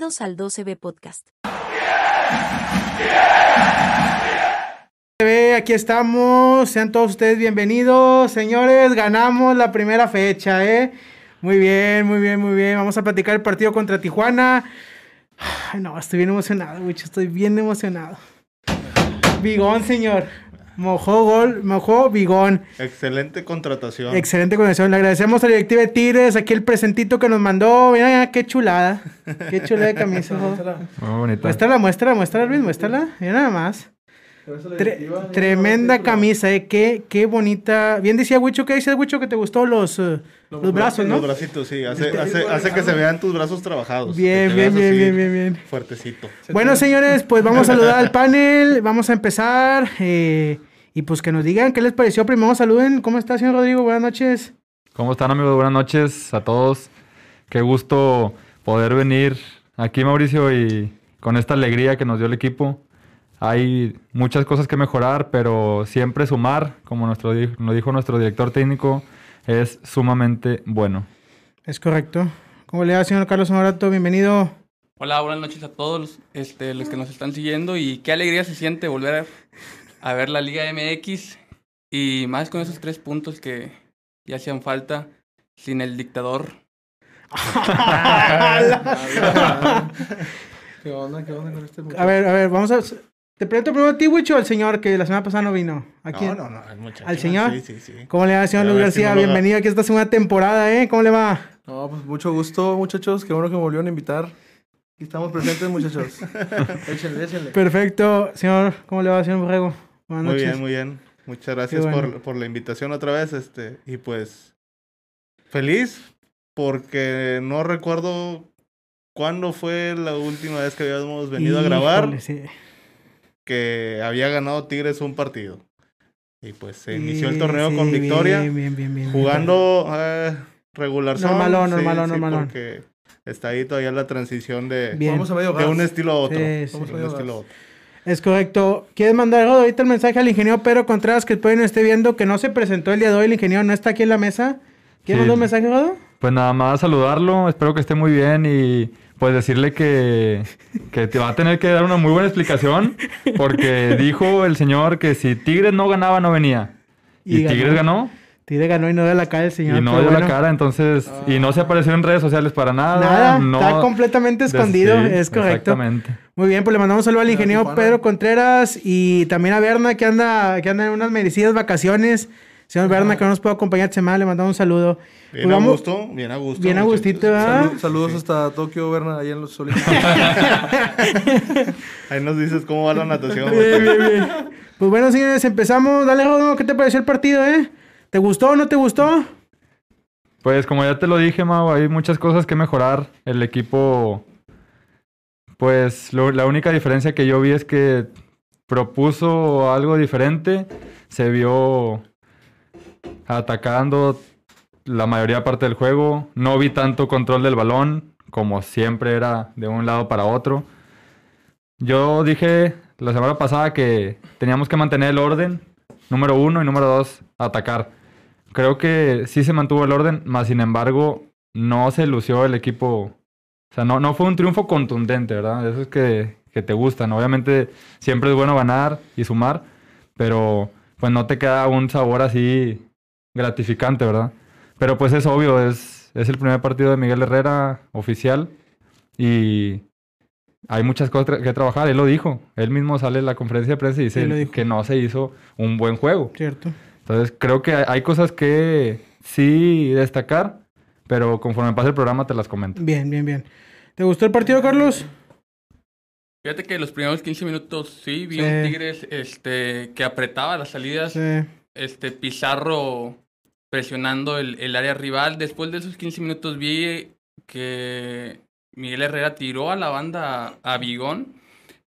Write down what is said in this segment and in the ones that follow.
Bienvenidos al 12B Podcast. Aquí estamos, sean todos ustedes bienvenidos, señores, ganamos la primera fecha, ¿eh? Muy bien, muy bien, muy bien. Vamos a platicar el partido contra Tijuana. Ay, no, estoy bien emocionado, mucho, estoy bien emocionado. Bigón, señor. Mojó gol, mojó Bigón. Excelente contratación. Excelente contratación. Le agradecemos a la directiva de Tigres, aquí el presentito que nos mandó. Mira, qué chulada. Qué chulada de camisa. Muy bonita. Muéstrala, muéstrala, muéstrala, Luis, muéstrala. Mira nada más. Tre- tremenda camisa, eh. Qué, qué bonita. Bien decía Wicho, ¿qué dice Wicho que te gustó los, eh, los brazos, no? Los bracitos, sí. Hace, hace, hace que se vean tus brazos trabajados. Bien, bien, bien, bien, bien, bien. Fuertecito. Bueno, señores, pues vamos a saludar al panel. Vamos a empezar. eh, y pues que nos digan qué les pareció. Primero saluden. ¿Cómo está, señor Rodrigo? Buenas noches. ¿Cómo están amigos? Buenas noches a todos. Qué gusto poder venir aquí Mauricio y con esta alegría que nos dio el equipo. Hay muchas cosas que mejorar, pero siempre sumar, como nuestro, nos dijo nuestro director técnico, es sumamente bueno. Es correcto. ¿Cómo le va, señor Carlos Morato? Bienvenido. Hola, buenas noches a todos los, este, los que nos están siguiendo y qué alegría se siente volver a ver la Liga MX y más con esos tres puntos que ya hacían falta sin el dictador. ¿Qué onda? ¿Qué onda con este A ver, a ver, vamos a. Te pregunto primero a ti, Wicho, al señor que la semana pasada no vino. ¿A quién? No, no, no. muchacho. ¿Al señor? Sí, sí, sí. ¿Cómo le va, señor Luis García? Bienvenido aquí a esta segunda temporada, ¿eh? ¿Cómo le va? No, pues mucho gusto, muchachos. Qué bueno que me volvieron a invitar. Aquí estamos presentes, muchachos. échenle, échenle. Perfecto. Señor, ¿cómo le va, señor Borrego? Buenas Muy noches. bien, muy bien. Muchas gracias bueno. por, por la invitación otra vez. Este, y pues, feliz porque no recuerdo cuándo fue la última vez que habíamos venido a grabar Híjole, sí. que había ganado Tigres un partido. Y pues se inició el Sí, torneo sí, con victoria. Bien, bien, bien, bien. jugando eh, regular son, Normalón, sí, normalón, sí, normalón. porque está ahí todavía la transición de, Bien. Vamos a medio de un estilo a otro. Sí, sí. De un estilo a otro. Es correcto. ¿Quieres mandar ahorita el mensaje al ingeniero Pedro Contreras que pueden esté viendo que no se presentó el día de hoy? El ingeniero no está aquí en la mesa. ¿Quieres Sí. mandar un mensaje, Rodo? Pues nada más saludarlo, espero que esté muy bien y pues decirle que, que te va a tener que dar una muy buena explicación porque dijo el señor que si Tigres no ganaba no venía. Y Y, Tigres ganó Tigre ganó y no de la cara el señor. y no dio la cara, entonces, y no se apareció en redes sociales para nada. Nada, no, está completamente escondido, sí, es correcto. Exactamente. Muy bien, pues le mandamos un saludo al ingeniero. Pedro Contreras y también a Berna que anda, que anda en unas merecidas vacaciones. Señor Berna que no nos puede acompañar esta semana, le mandamos un saludo. Bien Pues a vamos- gusto, bien a gusto. Bien a gustito, ¿verdad? Salud- saludos hasta Tokio, Berna, allá en los Olímpicos. Ahí nos dices cómo va la natación. Bien, bien, bien. Pues bueno, señores, empezamos. Dale, Rodo, ¿qué te pareció el partido, eh? ¿Te gustó o no te gustó? Pues como ya te lo dije, Mau, hay muchas cosas que mejorar. El equipo, pues la única diferencia que yo vi es que propuso algo diferente. Se vio atacando la mayoría parte del juego. No vi tanto control del balón, como siempre era de un lado para otro. Yo dije la semana pasada que teníamos que mantener el orden, número uno, y número dos, atacar. Creo que sí se mantuvo el orden, más sin embargo, no se lució el equipo. O sea, no, no fue un triunfo contundente, ¿verdad? Eso es que, que te gustan. Obviamente, siempre es bueno ganar y sumar, pero pues no te queda un sabor así gratificante, ¿verdad? Pero pues es obvio, es, es el primer partido de Miguel Herrera oficial y hay muchas cosas tra- que trabajar. Él lo dijo. Él mismo sale en la conferencia de prensa y dice que no se hizo un buen juego. Cierto. Entonces creo que hay- cosas que sí destacar, pero conforme pase el programa te las comento. Bien, bien, bien. ¿Te gustó el partido, Carlos? Fíjate que los primeros 15 minutos sí vi Sí. un Tigres este, que apretaba las salidas, Sí. este Pizarro presionando el, el área rival. Después de esos 15 minutos vi que Miguel Herrera tiró a la banda a, a Bigón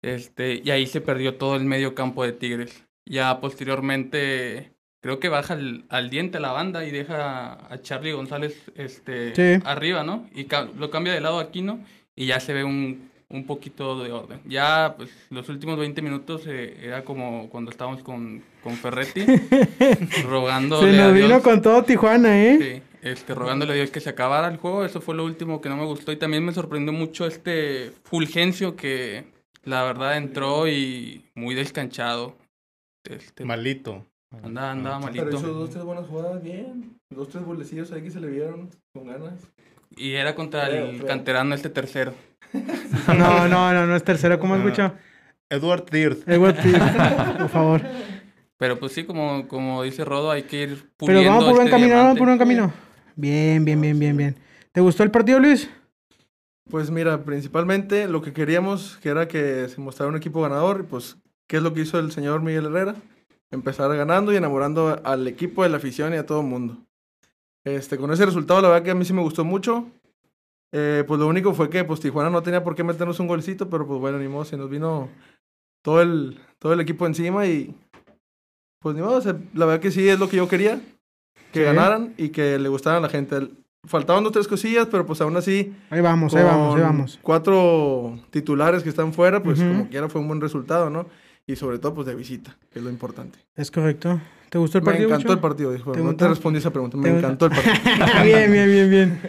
este, y ahí se perdió todo el medio campo de Tigres. Ya posteriormente creo que baja al, al diente la banda y deja a Charlie González este, Sí. arriba, ¿no? Y ca- lo cambia de lado a Aquino y ya se ve un, un poquito de orden. Ya, pues, los últimos 20 minutos eh, era como cuando estábamos con, con Ferretti, rogándole Se nos vino Dios. con todo Tijuana, ¿eh? Sí. este, rogándole a Dios que se acabara el juego. Eso fue lo último que no me gustó. Y también me sorprendió mucho este Fulgencio que la verdad entró y muy descanchado. Este, Malito. Andaba, andaba Ah, Pero malito. hizo dos, tres buenas jugadas bien. Dos, tres golecillos ahí que se le vieron con ganas. Y era contra el canterano este tercero. No, no, no, no es tercero. ¿Cómo Ah. escucho? Edward Dirth. Edward Pitt, por favor. Pero pues sí, como, como dice Rodo, hay que ir Pero puliendo vamos por buen este camino, vamos por buen camino. Bien, bien, bien, bien, bien. ¿Te gustó el partido, Luis? Pues mira, principalmente lo que queríamos, que era que se mostrara un equipo ganador, y pues, ¿qué es lo que hizo el señor Miguel Herrera? Empezar ganando y enamorando al equipo, de la afición y a todo el mundo. Este, con ese resultado, la verdad que a mí sí me gustó mucho. Eh, pues lo único fue que pues Tijuana no tenía por qué meternos un golcito, pero pues bueno, ni modo, se nos vino todo el, todo el equipo encima y pues ni modo, o sea, la verdad que sí es lo que yo quería, que Sí. ganaran y que le gustaran a la gente. Faltaban dos, tres cosillas, pero pues aún así Ahí vamos, ahí vamos, ahí vamos. Cuatro titulares que están fuera, pues Ujú. como quiera fue un buen resultado, ¿no? Y sobre todo, pues de visita, que es lo importante. Es correcto. ¿Te gustó el Me partido? encantó Lucho? el partido, dijo. ¿Te No gustó? te respondí esa pregunta. Me encantó el partido. bien, bien, bien, bien.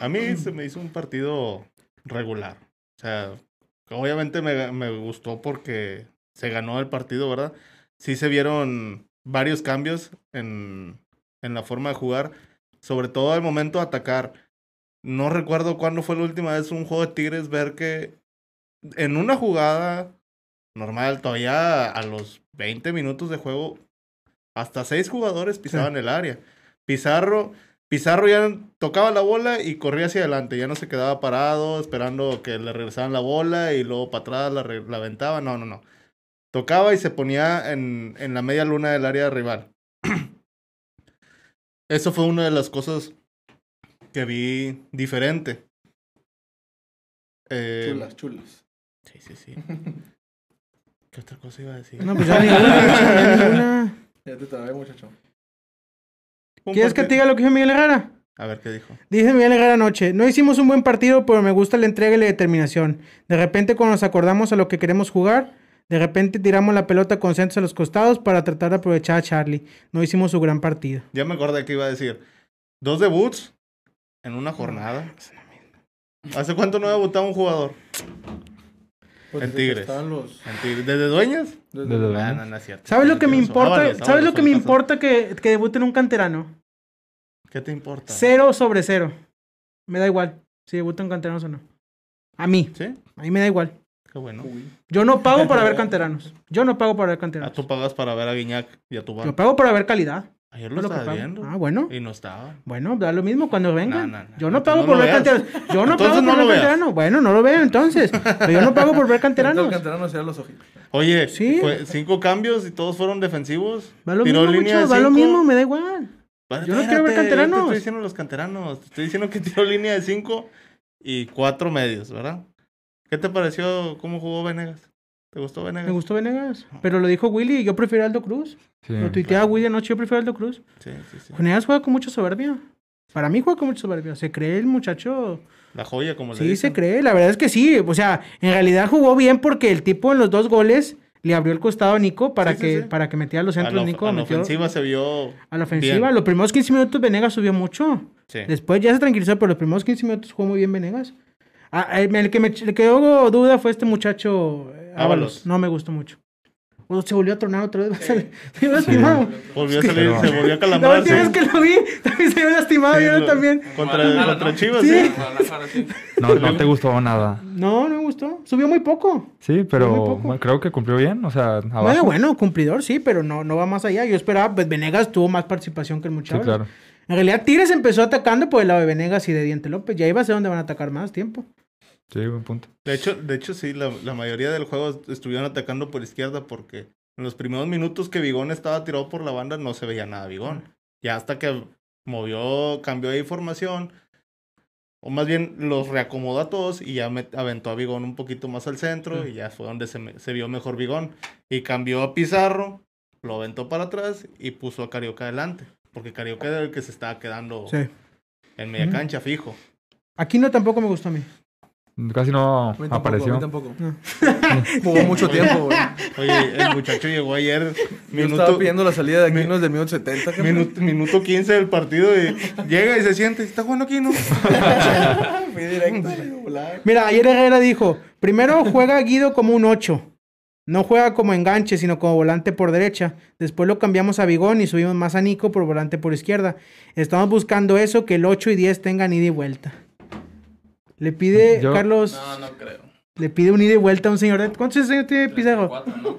A mí se me hizo un partido regular. O sea, obviamente me, me gustó porque se ganó el partido, ¿verdad? Sí se vieron varios cambios en, en la forma de jugar, sobre todo al momento de atacar. No recuerdo cuándo fue la última vez un juego de Tigres ver que en una jugada normal, todavía a los 20 minutos de juego, hasta seis jugadores pisaban el área. Pizarro, Pizarro ya tocaba la bola y corría hacia adelante, ya no se quedaba parado esperando que le regresaran la bola y luego para atrás la, la aventaba, no, no, no. Tocaba y se ponía en, en la media luna del área rival. Eso fue una de las cosas que vi diferente. Eh, chulas, chulas. Sí, sí, sí. ¿Qué otra cosa iba a decir? No, pues ya ninguna, ya ninguna. Ya te trabé, muchacho. ¿Quieres que te diga lo que dijo Miguel Herrera? A ver qué dijo. Dice Miguel Herrera anoche, no hicimos un buen partido, pero me gusta la entrega y la determinación. De repente cuando nos acordamos a lo que queremos jugar, de repente tiramos la pelota con centros a los costados para tratar de aprovechar a Charlie. No hicimos su gran partido. Ya me acordé que iba a decir. Dos debuts en una jornada. ¿Hace cuánto no debutaba un jugador? Pues En Tigres. Los... En Tigres. ¿Desde Dueñas? desde- Desde- Ah, no, no es cierto. ¿Sabes lo que me importa? ¿Sabes lo que me caso. importa que, que debute en un canterano? ¿Qué te importa? Cero sobre cero. Me da igual si debutan canteranos o no. A mí, ¿Sí? a mí me da igual. Qué bueno. Uy. Yo no pago para ver canteranos. Yo no pago para ver Ah, canteranos. tú pagas para ver a Guiñac y a tu Yo banco. pago para ver calidad. Ayer lo lo que estaba viendo. Ah, bueno. Y no estaba. Bueno, da lo mismo cuando vengan. No, no, no. Yo no Entonces pago no por lo ver canteranos. Yo no Entonces pago no por lo ver veas. canteranos. Bueno, no lo veo entonces. Pero yo no pago por ver canteranos. canterano cierra los ojitos. Oye, Sí. fue cinco cambios y todos fueron defensivos. Va lo Tiró mismo, mucho, va lo mismo, me da igual. Yo no quiero ver yo canteranos. Te estoy diciendo los canteranos. Te estoy diciendo que tiró línea de cinco y cuatro medios, ¿verdad? ¿Qué te pareció cómo jugó Venegas? ¿Te gustó Venegas? Me gustó Venegas. Pero lo dijo Willy y yo prefiero a Aldo Cruz. Sí. Lo tuiteaba Willy anoche, yo prefiero a Aldo Cruz. Sí, sí, sí. Venegas juega con mucha soberbia. Para mí juega con mucha soberbia. Se cree el muchacho. La joya, como le Sí, se cree. La verdad es que sí. O sea, en realidad jugó bien porque el tipo en los dos goles le abrió el costado a Nico para, Sí, sí, que, sí. para que metiera los A centros. la, Nico a la metió ofensiva se vio. a la ofensiva. bien. Los primeros 15 minutos Venegas subió mucho. Sí. Después ya se tranquilizó, pero los primeros 15 minutos jugó muy bien Venegas. Ah, el, el que me le quedó duda fue este muchacho eh, Ábalos. No me gustó mucho. Se volvió a tronar otra vez. Se vio lastimado. Volvió a que- salir, se volvió a La calambrar. última vez que lo vi, también se vio lastimado. Sí, y ahora lo- también. Contra, contra ¿no? Chivas, Sí. sí. No, no te gustó nada. No, no me gustó. Subió muy poco. Sí, pero poco. creo que cumplió bien. O sea, abajo. Bueno, bueno, cumplidor, sí, pero no, no va más allá. Yo esperaba, pues Venegas tuvo más participación que el Sí, muchacho. claro. En realidad, Tigres empezó atacando por el lado de Venegas y de Diente López. Ya iba a ser donde van a atacar más tiempo. Sí, buen punto. De hecho, de hecho sí, la, la mayoría del juego estuvieron atacando por izquierda porque en los primeros minutos que Vigón estaba tirado por la banda no se veía nada Vigón. Ya hasta que movió, cambió de formación, o más bien los reacomodó a todos y ya met- aventó a Vigón un poquito más al centro y ya fue donde se, me- se vio mejor Vigón. Y cambió a Pizarro, lo aventó para atrás y puso a Carioca adelante. Porque Carioca era el que se estaba quedando Sí. en media cancha fijo. Aquí no tampoco me gustó a mí. Casi no A mí tampoco, a apareció. mí tampoco. Jugó mucho tiempo, güey. Oye, el muchacho llegó ayer, Yo estaba minuto, pidiendo la salida de Aquino desde el minuto 70. carnal. minuto, minuto 15 del partido y llega y se siente, está jugando aquí, ¿no? Fui directo. Mira, ayer Herrera dijo, primero juega Guido como un 8. No juega como enganche, sino como volante por derecha. Después lo cambiamos a Bigón y subimos más a Nico por volante por izquierda. Estamos buscando eso, que el 8 y 10 tengan ida y vuelta. Le pide, Yo- Carlos, No, no creo. le pide un ida y vuelta a un señor de... ¿Cuántos años tiene Pizarro? Cuatro, ¿no?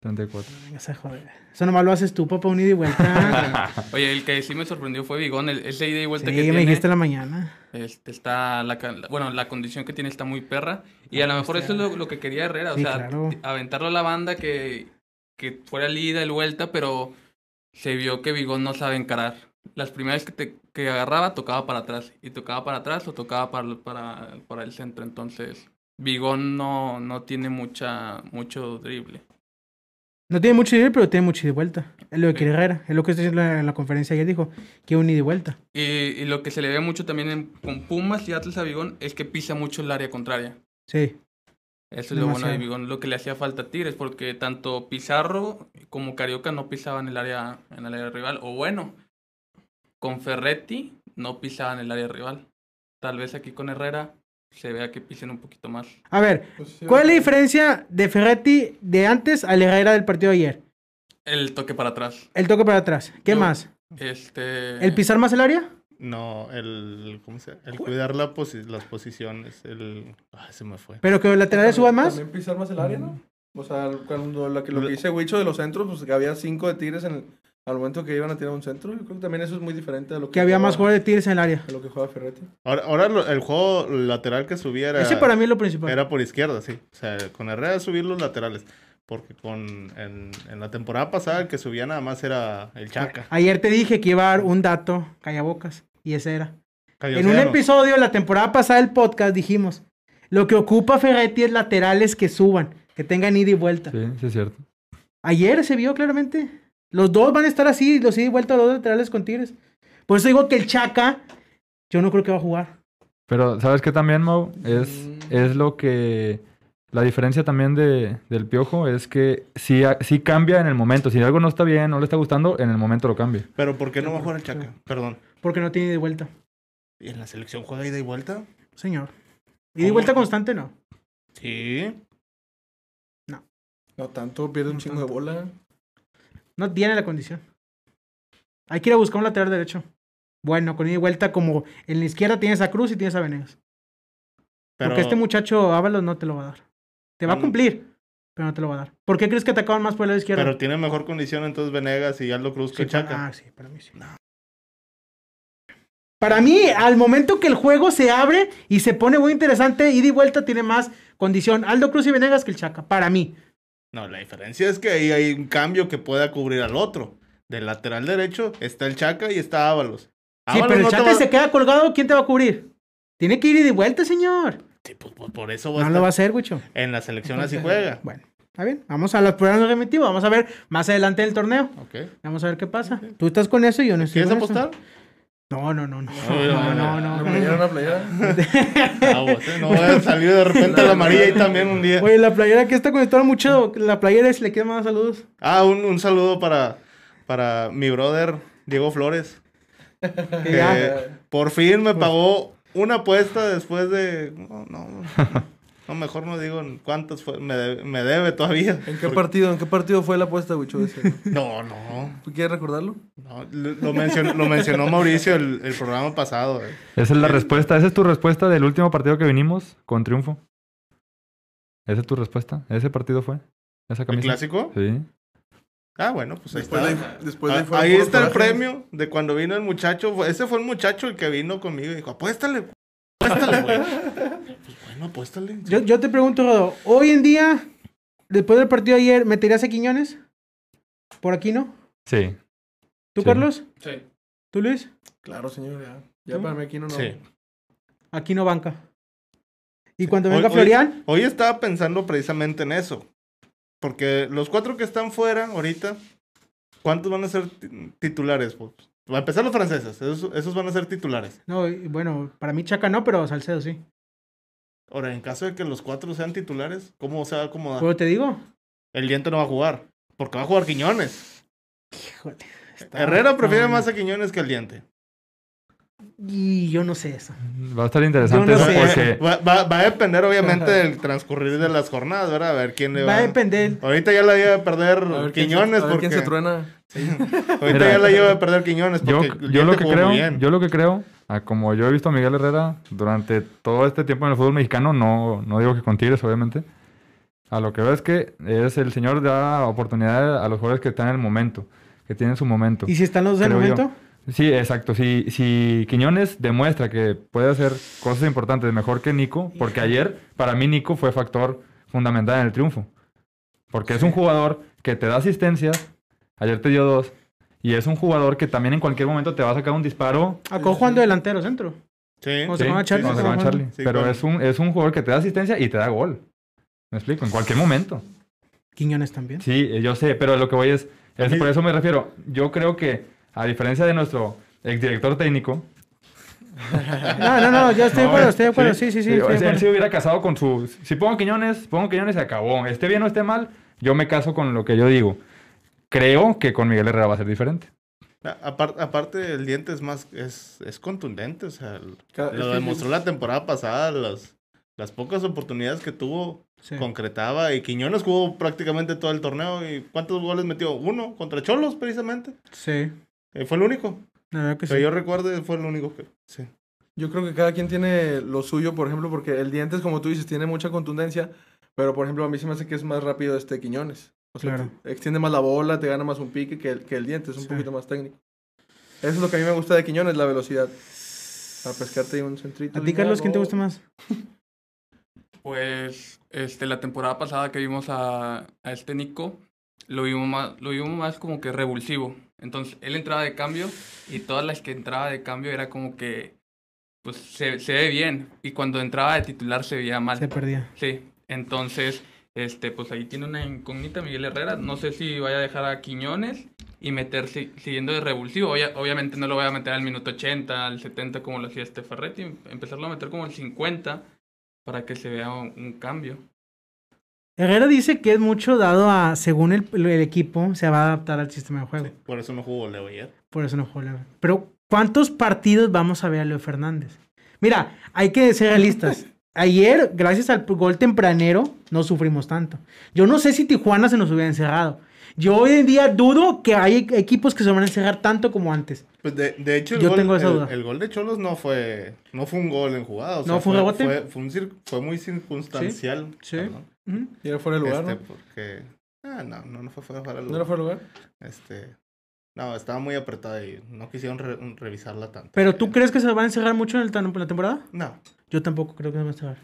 34. Venga, se jode. Eso nomás lo haces tú, papá, un ida y vuelta. Oye, el que sí me sorprendió fue Bigón. El, ese ida y vuelta sí, que me tiene. dijiste en la mañana. Este está la, ca- bueno, la condición que tiene está muy perra. Y a lo mejor eso es lo, lo que quería Herrera. Sí, o sea, claro. aventarlo a la banda que, que fuera el ida y vuelta, pero se vio que Bigón no sabe encarar. Las primeras que, te, que agarraba tocaba para atrás. Y tocaba para atrás o tocaba para, para, para el centro. Entonces, Bigón no, no tiene mucha, mucho drible. No tiene mucho ida, pero tiene mucho y vuelta. Es lo que Sí. quiere Herrera. Es lo que estoy diciendo en la conferencia ayer. Dijo que un ida y vuelta. Y, y lo que se le ve mucho también en- con Pumas y Atlas a Bigón es que pisa mucho el área contraria. Sí. Eso es lo bueno de. Bigón, lo que le hacía falta a Tigres, porque tanto Pizarro como Carioca no pisaban el área en el área rival. O bueno, con Ferretti no pisaban el área rival. Tal vez aquí con Herrera se vea que pisen un poquito más. A ver, Pues sí, ¿cuál es la diferencia de Ferretti de antes al Herrera del partido de ayer? El toque para atrás. El toque para atrás. ¿Qué Yo- más? Este. ¿El pisar más el área? No, el, ¿cómo se llama? El cuidar la posi- las posiciones, el... Ay, se me fue. Pero que los laterales suban más. También pisar más el área, ¿no? O sea, cuando lo que, lo que dice Huicho de los centros, pues que había cinco de Tigres en el, al momento que iban a tirar un centro. Yo creo que también eso es muy diferente a lo que, Que había más jugadores de Tigres en el área. a lo que juega Ferretti. Ahora, ahora lo- el juego lateral que subía era, Ese para mí es lo principal. era por izquierda, sí. O sea, con Herrera subir los laterales. Porque con en, en la temporada pasada el que subía nada más era el Chaca. Ayer te dije que iba a dar un dato, callabocas, y ese era. En un episodio de la temporada pasada del podcast dijimos, lo que ocupa Ferretti es laterales que suban, que tengan ida y vuelta. Sí, sí es cierto. Ayer se vio claramente. Los dos van a estar así, los ida y vuelta, los dos laterales con Tigres. Por eso digo que el Chaca, yo no creo que va a jugar. Pero, ¿sabes qué también, Mau? Es, Mm. es lo que... La diferencia también de, del piojo es que sí, a- sí cambia en el momento. Si algo no está bien, no le está gustando, en el momento lo cambia. Pero ¿por qué no va a jugar el Chaca? Perdón. Porque no tiene ida y vuelta. ¿Y en la selección juega ida y vuelta? Señor. Ida y vuelta constante no. Sí. No tanto, pierde un chingo de bola. No tiene la condición. Hay que ir a buscar un lateral derecho. Bueno, con ida y vuelta como en la izquierda tienes a Cruz y tienes a Venegas. Pero, Porque este muchacho Ábalos no te lo va a dar. Te va a Mm. cumplir, pero no te lo va a dar. ¿Por qué crees que atacaban más por el lado izquierdo? pero tiene mejor condición entonces Venegas y Aldo Cruz Sí, que para- Chaca. ah, sí, para mí sí. Para mí, al momento que el juego se abre y se pone muy interesante, ida y vuelta tiene más condición Aldo Cruz y Venegas que el Chaca. Para mí. No, la diferencia es que ahí hay un cambio que pueda cubrir al otro. Del lateral derecho está el Chaca y está Ábalos. Sí, pero el no Chaca va- se queda colgado, ¿quién te va a cubrir? Tiene que ir y vuelta, señor. Sí, pues, pues, por eso va a No estar- lo va a hacer, Wicho. En la selección así juega. Bueno, está bien. Vamos a los programas remitivo. Vamos a ver más adelante del torneo. Ok. Vamos a ver qué pasa. Tú estás con eso y yo no estoy ¿Quieres con eso. No, no, no, no. No, No, no, no. playera, una playera. Aguas, ¿eh? No voy a salir de repente a la amarilla ahí también un día. Oye, la playera que está conectada mucho, la playera es, le quiero mandar saludos. Ah, un, un saludo para, para mi brother Diego Flores. Que por fin me pagó una apuesta después de... No, no, no, mejor no digo cuántas fue. Me, debe- me debe todavía. ¿En qué Porque- partido, en qué partido fue la apuesta, ese? No, no. ¿Tú quieres recordarlo? no, lo, lo mencionó, lo mencionó Mauricio el, el programa pasado. eh. Esa es la respuesta. Esa es tu respuesta del último partido que vinimos con triunfo. Esa es tu respuesta. Ese partido fue. Esa ¿El clásico? Sí. Ah, bueno, pues ahí Después de, está. después de Ah, fueron ahí está el premio de cuando vino el muchacho. Ese fue el muchacho el que vino conmigo y dijo, apuéstale, apuéstale, güey. pues bueno, apuéstale. Yo, yo te pregunto, Rodo, hoy en día, después del partido de ayer, ¿meterías a Quiñones? ¿Por aquí no? Sí. ¿Tú, Sí. Carlos? Sí. ¿Tú, Luis? Claro, señor, ya. Ya ¿Tú? para mí aquí no, no. Sí. Aquí no banca. ¿Y cuando venga hoy- Florian? Hoy estaba pensando precisamente en eso. Porque los cuatro que están fuera ahorita, ¿cuántos van a ser ti- titulares? Pues, va a empezar los franceses, esos, esos van a ser titulares. No, bueno, para mí Chaca no, pero Salcedo sí. Ahora, en caso de que los cuatro sean titulares, ¿cómo se va a acomodar? Pero te digo. El diente no va a jugar. Porque va a jugar Quiñones. Híjole. está- Herrera prefiere más a Quiñones que al diente. Y yo no sé eso. Va a estar interesante no eso sé. porque Va, va- va a depender, obviamente, del transcurrir de las jornadas, ¿verdad? A ver quién le va. Va a depender. Ahorita ya la lleva a perder A ver quién se- Quiñones a ver porque. quién se truena. Ahorita Mira, ya la lleva a perder Quiñones yo, porque el yo lo que creo, bien. yo lo que creo, a como yo he visto a Miguel Herrera durante todo este tiempo en el fútbol mexicano, no, no digo que con Tigres, obviamente. A lo que veo es que es el señor da oportunidad a los jugadores que están en el momento, que tienen su momento. ¿Y si están los del Creo yo. momento? Sí, exacto. Si, si Quiñones demuestra que puede hacer cosas importantes mejor que Nico, porque ayer para mí Nico fue factor fundamental en el triunfo. Porque es un jugador que te da asistencias, ayer te dio dos, y es un jugador que también en cualquier momento te va a sacar un disparo. Acá jugando delantero centro. Sí. ¿Cómo se Sí, llama Charlie? como se llama. Charlie. Sí, Pero con- es, un, es un jugador que te da asistencia y te da gol. ¿Me explico? En cualquier momento. Quiñones también. Sí, eh, yo sé, pero lo que voy es, es- por eso me refiero, yo creo que a diferencia de nuestro exdirector técnico, No, no, no, yo estoy de No, acuerdo, estoy de acuerdo. Sí, sí, sí. Sí, estoy de él se hubiera casado con su... Si pongo Quiñones, pongo Quiñones se acabó. Esté bien o esté mal, yo me caso con lo que yo digo. Creo que con Miguel Herrera va a ser diferente. Aparte, el diente es más. Es, es contundente. O sea, es lo demostró la temporada pasada. Las, las pocas oportunidades que tuvo, Sí. concretaba. Y Quiñones jugó prácticamente todo el torneo. ¿Y cuántos goles metió? Uno contra Cholos, precisamente. Sí, Eh, fue el único. la verdad que sí. yo recuerde, fue el único que. Sí. Yo creo que cada quien tiene lo suyo, por ejemplo, porque el Dientes, como tú dices, tiene mucha contundencia, pero por ejemplo a mí se me hace que es más rápido este Quiñones. O sea, Claro. extiende más la bola, te gana más un pique que el, que el Dientes, es un Sí. poquito más técnico. Eso es lo que a mí me gusta de Quiñones, la velocidad. A pescarte un centrito. ¿A ti, Carlos, quién te gusta más? más? Pues este, la temporada pasada que vimos a, a este Nico, lo vimos, más, lo vimos más como que revulsivo. Entonces, él entraba de cambio y todas las que entraba de cambio era como que, pues se, se ve bien. Y cuando entraba de titular se veía mal. Se perdía. Sí, entonces, este, pues ahí tiene una incógnita Miguel Herrera. No sé si vaya a dejar a Quiñones y meterse siguiendo de revulsivo. Obvia- obviamente no lo voy a meter al minuto 80, al 70 como lo hacía este Ferretti. Empezarlo a meter como al 50 para que se vea un, un cambio. Herrera dice que es mucho dado a, según el, el equipo, se va a adaptar al sistema de juego. Sí, Por eso no jugó Leo ayer. Por eso no juega Leo. Pero, ¿cuántos partidos vamos a ver a Leo Fernández? Mira, hay que ser realistas. Ayer, gracias al gol tempranero, no sufrimos tanto. Yo no sé si Tijuana se nos hubiera encerrado. Yo hoy en día dudo que hay equipos que se van a encerrar tanto como antes. Pues de, de hecho, el, Yo gol, tengo esa el- duda. el gol de Cholos no fue, no fue un gol en jugada. o ¿No sea, fue un rebote? Fue, fue un cir- fue muy circunstancial. Sí. Ujú. Y era fuera de lugar, Este, ¿no? porque... Ah, no, no, no fue fuera de ¿No lugar. era fuera de lugar? Este... No, estaba muy apretada y no quisieron re- revisarla tanto. Pero ¿tú crees que se van a encerrar mucho en, el, en la temporada? No, Yo tampoco creo que se van a encerrar.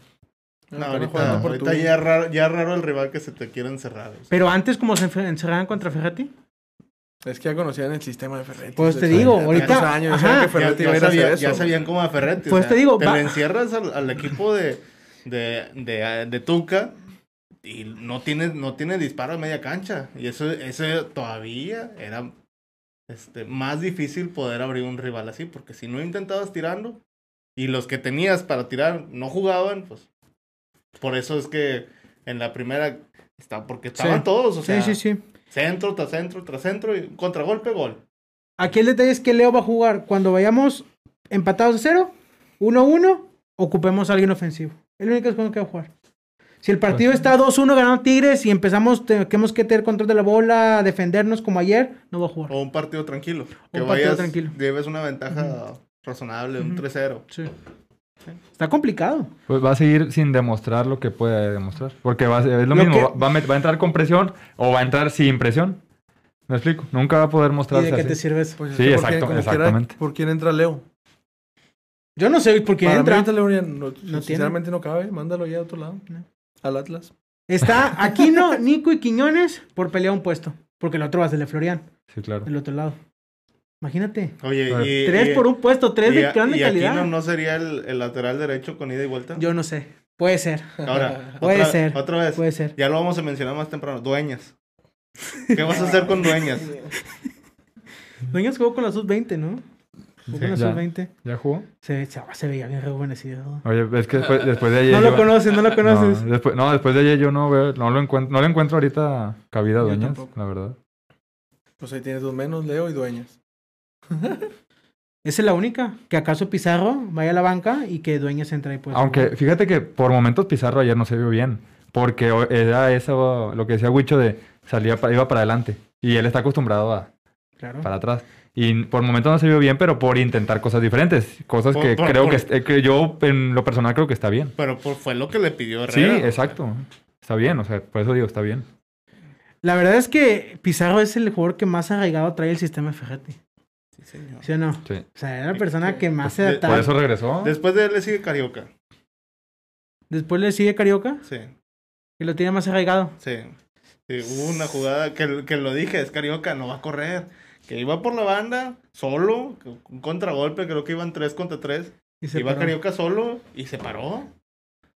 no, Ah, ahorita, ya, es raro, ya raro el rival que se te quiera encerrar. o sea. Pero antes, como se encerraban contra Ferretti. Es que ya conocían el sistema de Ferretti. Pues te digo, ahorita- muchos años, ajá. ya que sabía- eso. sabían cómo a Ferretti. o Pues sea, te digo, te va- le encierras al, al equipo de, de, de, de Tuca y no tiene, no tiene disparo a media cancha. Y eso, ese todavía era este, más difícil poder abrir un rival así, porque si no intentabas tirando y los que tenías para tirar no jugaban, pues por eso es que en la primera está, porque estaban Sí. todos, o sea, sí, sí, sí. centro tras centro tras centro y contragolpe, gol. Aquí el detalle es que Leo va a jugar cuando vayamos empatados a cero, 1-1, ocupemos a alguien ofensivo. Es la única cosa que va a jugar. Si el partido Pues- está 2-1 ganando Tigres y empezamos, tenemos que tener control de la bola, defendernos como ayer, no va a jugar. O un partido tranquilo. Que Un partido vayas, tranquilo. lleves una ventaja razonable, un Ujú. 3-0. Sí. Está complicado. Pues va a seguir sin demostrar lo que puede demostrar. Porque va a ser- es lo, Lo mismo, que- va, a met- va a entrar con presión o va a entrar sin presión. ¿Me explico? Nunca va a poder ¿Y mostrarse de qué así. te sirve eso? Pues es Sí, exacto, quién- quiera, exactamente. ¿Por quién entra Leo? Yo no sé por Para mí entra. Leo no, tiene. sinceramente no cabe. Mándalo ya a otro lado. No. Al Atlas. Está Aquino, Nico y Quiñones por pelear un puesto. Porque el otro va a ser de Florian, Sí, claro. del otro lado. Imagínate. Oye, y, Tres y- por un puesto, tres y, de grande y calidad. Aquino no sería el, el lateral derecho con ida y vuelta. Yo no sé. Puede ser. Ahora, Puede otra, ser. otra vez. Puede ser. Ya lo vamos a mencionar más temprano. Dueñas. ¿Qué vas a hacer con dueñas? Dueñas jugó con la sub-20, ¿no? Jugó en la Ya. sub-20. ¿Ya jugó? Se, se, se veía bien rejuvenecido. Oye, es que después, después de ayer. No lo yo- conoces, no lo No, conoces. después, no, después de ayer yo no veo, no lo encuentro, no le encuentro ahorita cabida a dueñas, la verdad. Pues ahí tienes dos menos, Leo y Dueñas. Esa es la única. Que acaso Pizarro vaya a la banca y que Dueñas entre ahí. Pues, Aunque fíjate que por momentos Pizarro ayer no se vio bien. Porque era eso lo que decía Huicho de salía iba para adelante. Y él está acostumbrado a Claro. para atrás. Y por momentos no se vio bien, pero por intentar cosas diferentes. Cosas Por- que por- creo por- que, est- eh, que yo en lo personal creo que está bien. Pero por- fue lo que le pidió Sí, Herrera. exacto. Está bien, o sea, por eso digo, está bien. La verdad es que Pizarro es el jugador que más arraigado trae el sistema de Ferretti. Sí, señor. ¿Sí o no? Sí. O sea, era la persona que más se adaptaba. Por eso regresó. Después de él le sigue Carioca. Después le sigue Carioca, Sí, que lo tiene más arraigado. sí. Sí, hubo una jugada que, que lo dije, es Carioca, no va a correr. Que iba por la banda, solo, un contragolpe, creo que iban 3 contra 3. Y se Iba paró. Carioca solo y se paró.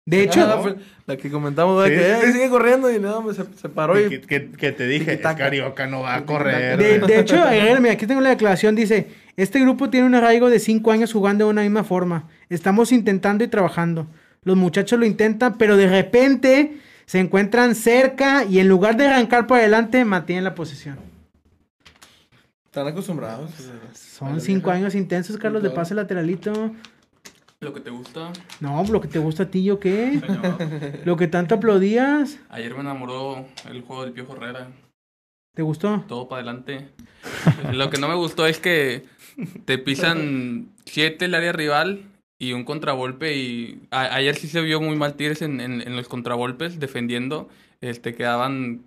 De hecho, Ah, la que comentamos, que "Eh, sigue corriendo y nada, se, se paró y Que, que- que te dije. Carioca no va a correr. de, de hecho, mira, aquí tengo la declaración, dice, este grupo tiene un arraigo de cinco años jugando de una misma forma. Estamos intentando y trabajando. Los muchachos lo intentan, pero de repente se encuentran cerca y en lugar de arrancar para adelante, mantienen la posición. Están acostumbrados. Son cinco años intensos, Carlos, de pase lateralito. Lo que te gusta. No, lo que te gusta a ti, ¿yo qué? Lo que tanto aplaudías, Ayer me enamoró el juego del Piojo Herrera. ¿te gustó? Todo para adelante. Lo que no me gustó es que te pisan siete el área rival y un contragolpe y a- ayer sí se vio muy mal Tigres en, en, en los contragolpes defendiendo. Este quedaban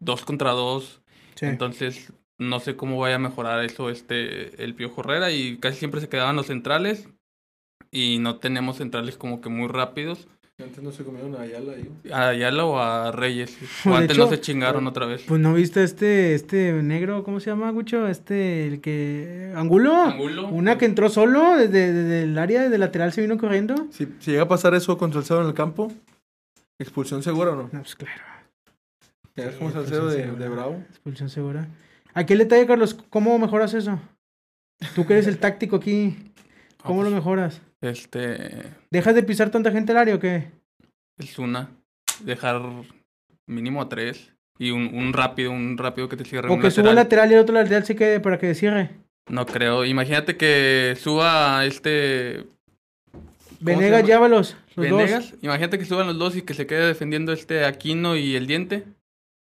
dos contra dos. Sí. Entonces no sé cómo vaya a mejorar eso este el Piojo Herrera y casi siempre se quedaban los centrales y no tenemos centrales como que muy rápidos. Antes no se comieron a Ayala ahí. A Ayala o a Reyes. De O antes hecho, no se chingaron otra vez. Pues no viste este, este negro, ¿cómo se llama, Gucho? Este, el que... Angulo. Angulo. Una que entró solo desde, desde el área de lateral se vino corriendo. Si, si llega a pasar eso con Salcedo en el campo, ¿expulsión segura o no? No, pues claro, es Sí, como Salcedo de, de Bravo. expulsión segura. ¿A qué detalle, Carlos? ¿Cómo mejoras eso? Tú que eres el táctico aquí, ¿cómo Ah, lo pues, mejoras? Este ¿Dejas de pisar tanta gente al área o qué? es una. Dejar mínimo a tres. Y un, un rápido, un rápido que te cierre O un que suba el lateral. y el otro lateral se quede para que cierre. No creo. Imagínate que suba este Venegas, llávalos, los Venegas. dos. Imagínate que suban los dos y que se quede defendiendo este Aquino y el diente.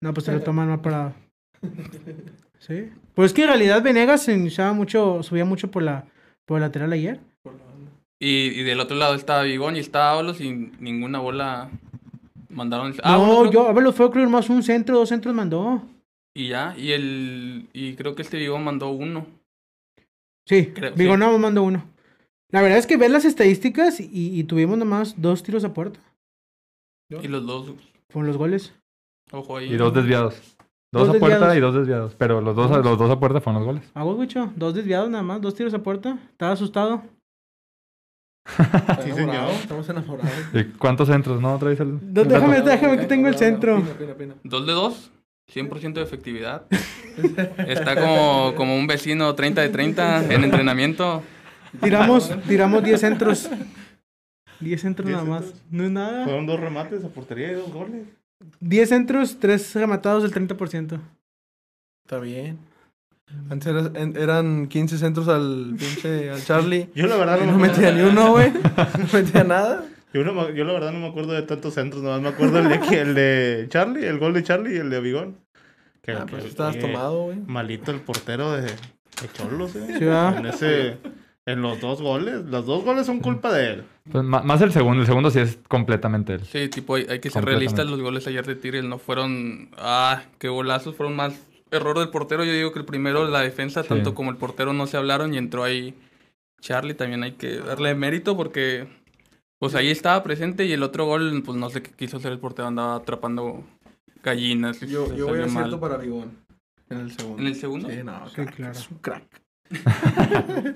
No, pues se lo toman mal parado. ¿Sí? Pues es que en realidad Venegas se iniciaba mucho, subía mucho por la por el lateral ayer. Y, y del otro lado estaba Bigón y estaba Ábalos y ninguna bola mandaron. Ah, no, bueno, creo- yo, a ver, los fue creo más un centro, dos centros mandó. Y ya, y el y creo que este Bigón mandó uno. Sí, Creo- digo, sí. no, mandó uno. La verdad es que ves las estadísticas y, y tuvimos nomás dos tiros a puerta Y los dos, con los goles. ojo ahí. Y dos desviados. Dos, Dos a puerta desviados. y dos desviados. Pero los dos, a- los dos a puerta fueron los goles. Hago, bicho, dos desviados nada más, dos tiros a puerta. Estaba asustado. Está Sí, señor. Estamos enamorados. ¿Y cuántos centros? ¿No traes el...? No, el déjame, déjame que tengo el centro. Pina, pina, pina. Dos de dos, 100% de efectividad. Está como, como un vecino 30 de 30 en entrenamiento. Tiramos, tiramos 10 centros. 10 centros ¿Diez nada más. No es nada. Fueron dos remates a portería y dos goles. 10 centros, 3 rematados del 30%. Está bien. Antes era- en- eran 15 centros al pinche al Charlie. Yo la verdad no, no me metía acuerdo. ni uno, güey. No metía nada. Yo, no yo la verdad no me acuerdo de tantos centros, nomás me acuerdo el de, que- el de Charlie, el gol de Charlie y el de Abigón. Que, Ah, que- pues estabas tomado, güey. Malito el portero de, de Cholos, eh. Sí. En ese, en los dos goles, los dos goles son culpa de él. Pues, más el segundo. El segundo sí es completamente él. Sí, tipo, hay, hay que ser realistas. Los goles ayer de Tigres no fueron. Ah, qué golazos. Fueron más error del portero. Yo digo que el primero, la defensa, Sí. tanto como el portero no se hablaron y entró ahí Charlie. También hay que darle mérito porque, pues ahí estaba presente y el otro gol, pues no sé qué quiso hacer el portero. Andaba atrapando gallinas. y Yo, yo voy a cierto para Bigón. En el segundo. ¿En el segundo? Sí, no, Sí, crack, claro. Es un crack.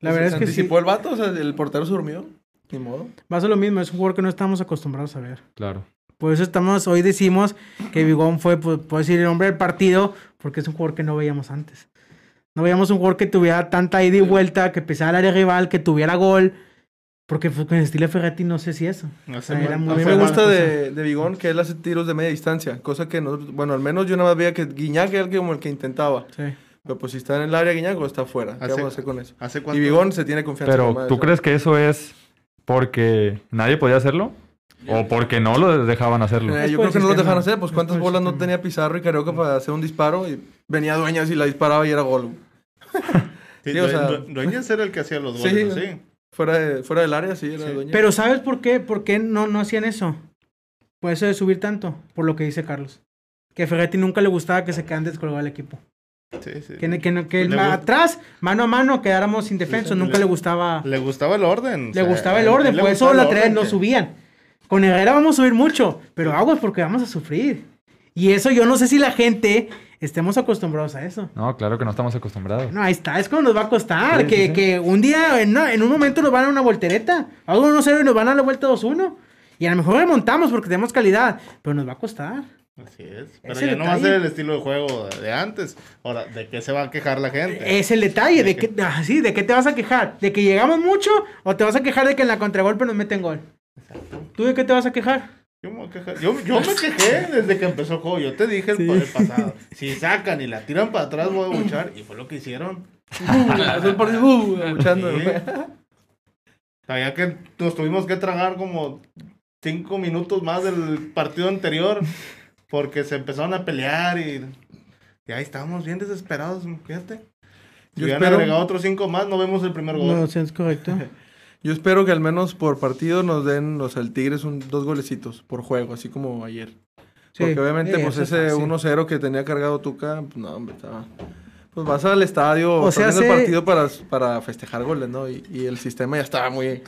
La verdad es ¿Se que sí. anticipó el vato? O sea, el portero se durmió. Ni modo. Va a ser lo mismo, es un jugador que no estamos acostumbrados a ver. Claro. Por eso estamos, hoy decimos que Bigón fue, pues, puedo decir, el hombre del partido, porque es un jugador que no veíamos antes. No veíamos un jugador que tuviera tanta ida y vuelta, que pisara el área rival, que tuviera gol. Porque fue con el estilo de Ferretti no sé si eso. Mal- muy- A mí me gusta de, de Bigón que él hace tiros de media distancia, cosa que no, bueno, al menos yo nada más veía que Guiñac era el que, como el que intentaba. Sí. Pero pues si está en el área Guiñac o está afuera. ¿Qué Hace- vamos a hacer con eso? ¿Hace Y? Bigón se tiene confianza. con Pero, ¿tú o sea. crees que eso es porque nadie podía hacerlo? ¿O porque no lo dejaban hacerlo? Eh, yo creo que no lo dejaron hacer, pues Es cuántas bolas no tenía Pizarro y Carioca para hacer un disparo y venía Dueñas y la disparaba y era gol. Sí, Sí, o Due- sea- Due- Dueñas era el que hacía los Sí. goles, sí. Fuera, de- fuera del área, sí, era Sí. Dueñas. Pero ¿sabes por qué? ¿Por qué no, no hacían eso? Por eso de subir tanto, por lo que dice Carlos. Que a Ferretti nunca le gustaba que se quedan descolgado el equipo. Sí, sí. Que, que, no- que atrás, mano a mano, quedáramos indefensos. Sí, nunca le- le gustaba. Le gustaba el orden. o Le sea, gustaba el a orden, por eso la orden no subían. Con Herrera vamos a subir mucho, pero aguas porque vamos a sufrir. Y eso yo no sé si la gente estemos acostumbrados a eso. No, claro que no estamos acostumbrados. No, ahí está, es como nos va a costar. Sí, que, sí, sí. que un día, en, una- en un momento nos van a una voltereta. Algo 1-0 y nos van a la vuelta 2-1. Y a lo mejor remontamos porque tenemos calidad, pero nos va a costar. Así es. Pero ya no va a ser el estilo de juego de, antes. Ahora, ¿de qué se va a quejar la gente? Es el detalle, de ¿De que, ah, sí, ¿de qué te vas a quejar? ¿De que llegamos mucho o te vas a quejar de que en la contragolpe nos meten gol? ¿Tú de qué te vas a quejar? Yo me, voy a quejar. Yo, yo me quejé desde que empezó el juego. Yo te dije el, Sí. el pasado. Si sacan y la tiran para atrás, voy a buchar. Y fue lo que hicieron. Uh. Sí. Sabía que nos tuvimos que tragar como cinco minutos más del partido anterior. Porque se empezaron a pelear y. Y ahí estábamos bien desesperados, fíjate. Si Yo hubieran espero- agregado otros cinco más, no vemos el primer gol. No, sí, es correcto. Yo espero que al menos por partido nos den, o sea, el Tigres un, dos golecitos por juego, así como ayer. Sí, Porque obviamente, sí, pues ese fácil. 1-0 que tenía cargado Tuca, pues no, hombre, estaba... Pues vas al estadio, O sea, el partido para, para festejar goles, ¿no? Y, y el sistema ya estaba muy,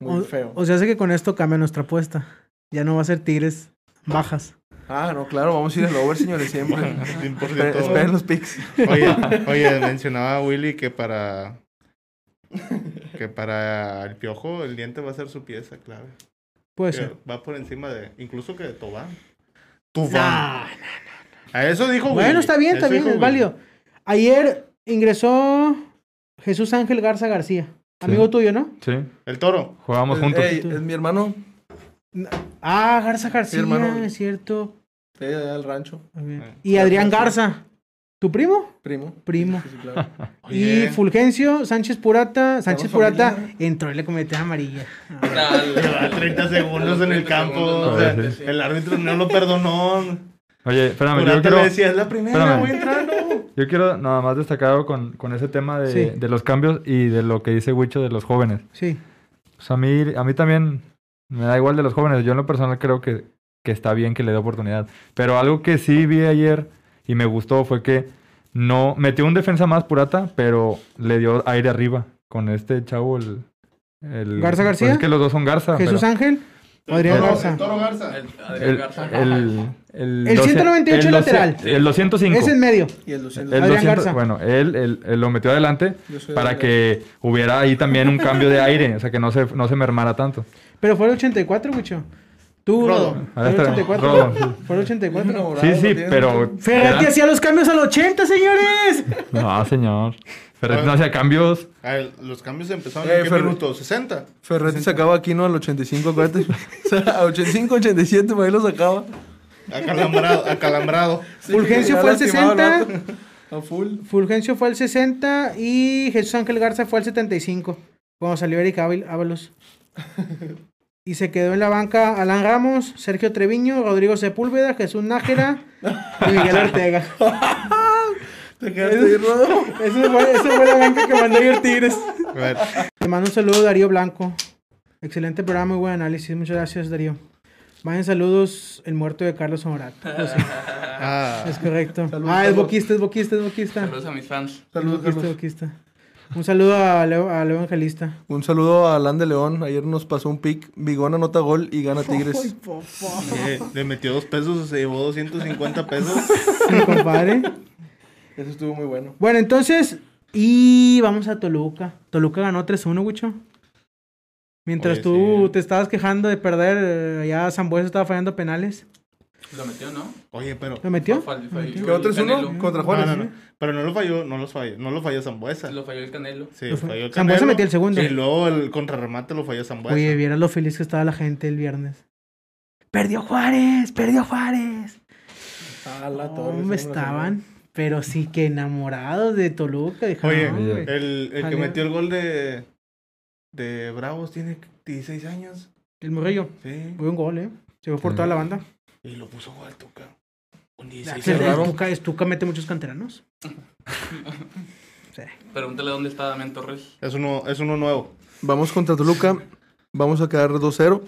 muy O, feo. o sea, hace que con esto cambia nuestra apuesta. Ya no va a ser Tigres bajas. Ah, no, claro, vamos a ir al over, señores, siempre. 100%. Esperen, esperen los picks. Oye, oye, mencionaba Willy que para que para el piojo el diente va a ser su pieza clave. Puede Que ser. va por encima de incluso que de Tobán. Tubán. Nah, A eso dijo Willy. Bueno, está bien, está bien, es válido. Ayer ingresó Jesús Ángel Garza García. Amigo tuyo, ¿no? Sí, El toro. jugábamos juntos. Ey, es mi hermano, Ah, Garza García, hermano. es cierto. Sí, allá del rancho. Ah, Y Adrián Garza, ¿tu primo? primo. Primo. Sí, sí, claro. Y Fulgencio Sánchez Purata, Sánchez Purata familia. entró y le cometió amarilla. Lleva 30 segundos en el 30 campo. segundos, o sea, no, sí. El árbitro no lo perdonó. Oye, espérame, yo Purata quiero, le decía, es la primera, espérame. voy entrando. yo quiero nada más destacar algo con, con ese tema de, Sí. de los cambios y de lo que dice Wicho de los jóvenes. Sí. Pues a mí, a mí también me da igual de los jóvenes. Yo en lo personal creo que, que está bien que le dé oportunidad. Pero algo que sí vi ayer y me gustó fue que no metió un defensa más purata, pero le dio aire arriba con este chavo el, el- ¿Garza pues García? es que los dos son Garza. Jesús pero Ángel Adrián Garza. el Toro Garza. El, Garza. el, el, El 198 el lateral. El 205. Es en medio. Y el Luciano. El Adrián 200 Garza. Bueno, él, él- él lo metió adelante para que hubiera ahí también un cambio de aire, o sea, que no se, no se mermara tanto. Pero fue el 84, Wicho. Tú, Rodo. Fue el está, 84. Rodo, sí. Fue el 84. Enamorado, Sí, sí, pero... Ferretti hacía los cambios al 80, señores. No, señor. Ferretti no hacía cambios. A ver, los cambios empezaron Eh, en qué Fer- minuto? 60. Ferretti sacaba aquí, ¿no? Al 85, acuérdate. o sea, a 85, 87, por ahí lo sacaba. Acalambrado, acalambrado. Fulgencio ya fue el lastimado 60. vato. A full. Fulgencio fue el 60 y Jesús Ángel Garza fue el 75. Cuando salió Eric Ábalos. Y se quedó en la banca Alan Ramos, Sergio Treviño, Rodrigo Sepúlveda, Jesús Nájera y Miguel Ortega. Te quedaste ahí, Rodo. Esa fue, esa fue la banca que mandó ayer Tigres. Le mando un saludo a Darío Blanco. Excelente programa, muy buen análisis. Muchas gracias, Darío. Vayan saludos, el muerto de Carlos Honorato. Pues ah, es correcto. Ah, es boquista, es boquista, es boquista. Saludos a mis fans. Saludos, boquista, Carlos. boquista. Un saludo a Leo, a Leo Evangelista. Un saludo a Alan de León. Ayer nos pasó un pick. Bigón anota gol y gana Tigres. eh, le metió dos pesos, se llevó 250 pesos. Mi compadre. Eso estuvo muy bueno. Bueno, entonces, y vamos a Toluca. Toluca ganó 3-1, Wicho. Mientras Oye, tú sí. te estabas quejando de perder, eh, allá Zambuesa estaba fallando penales. Lo metió, ¿no? Oye, pero. ¿Lo metió? ¿Lo? ¿Quedó el 3-1 Canelo. contra No, Juárez? no, no. Pero no lo falló, no los falló, no lo falló Zambuesa. Lo falló el Canelo. Sí, Lo falló el Zambuesa Canelo, metió el segundo. Y luego el contrarremate lo falló Zambuesa. Oye, vieras lo feliz que estaba la gente el viernes. ¡Perdió Juárez! ¡Perdió Juárez! Ah, la torre, ¿Cómo sí, me la estaban? Pero sí que enamorados de Toluca. Oye, "No, güey". el, el que metió el gol de, de Bravos tiene 16 años. El Morrillo. Sí. Fue un gol, ¿eh? Se fue por Sí. toda la banda. Y lo puso gol Tuca. Ya 16 que el años. Tuca, es Tuca mete muchos canteranos. Sí. Pregúntale dónde está Damián Torres. Es uno, es uno nuevo. Vamos contra Toluca. Vamos a quedar 2-0.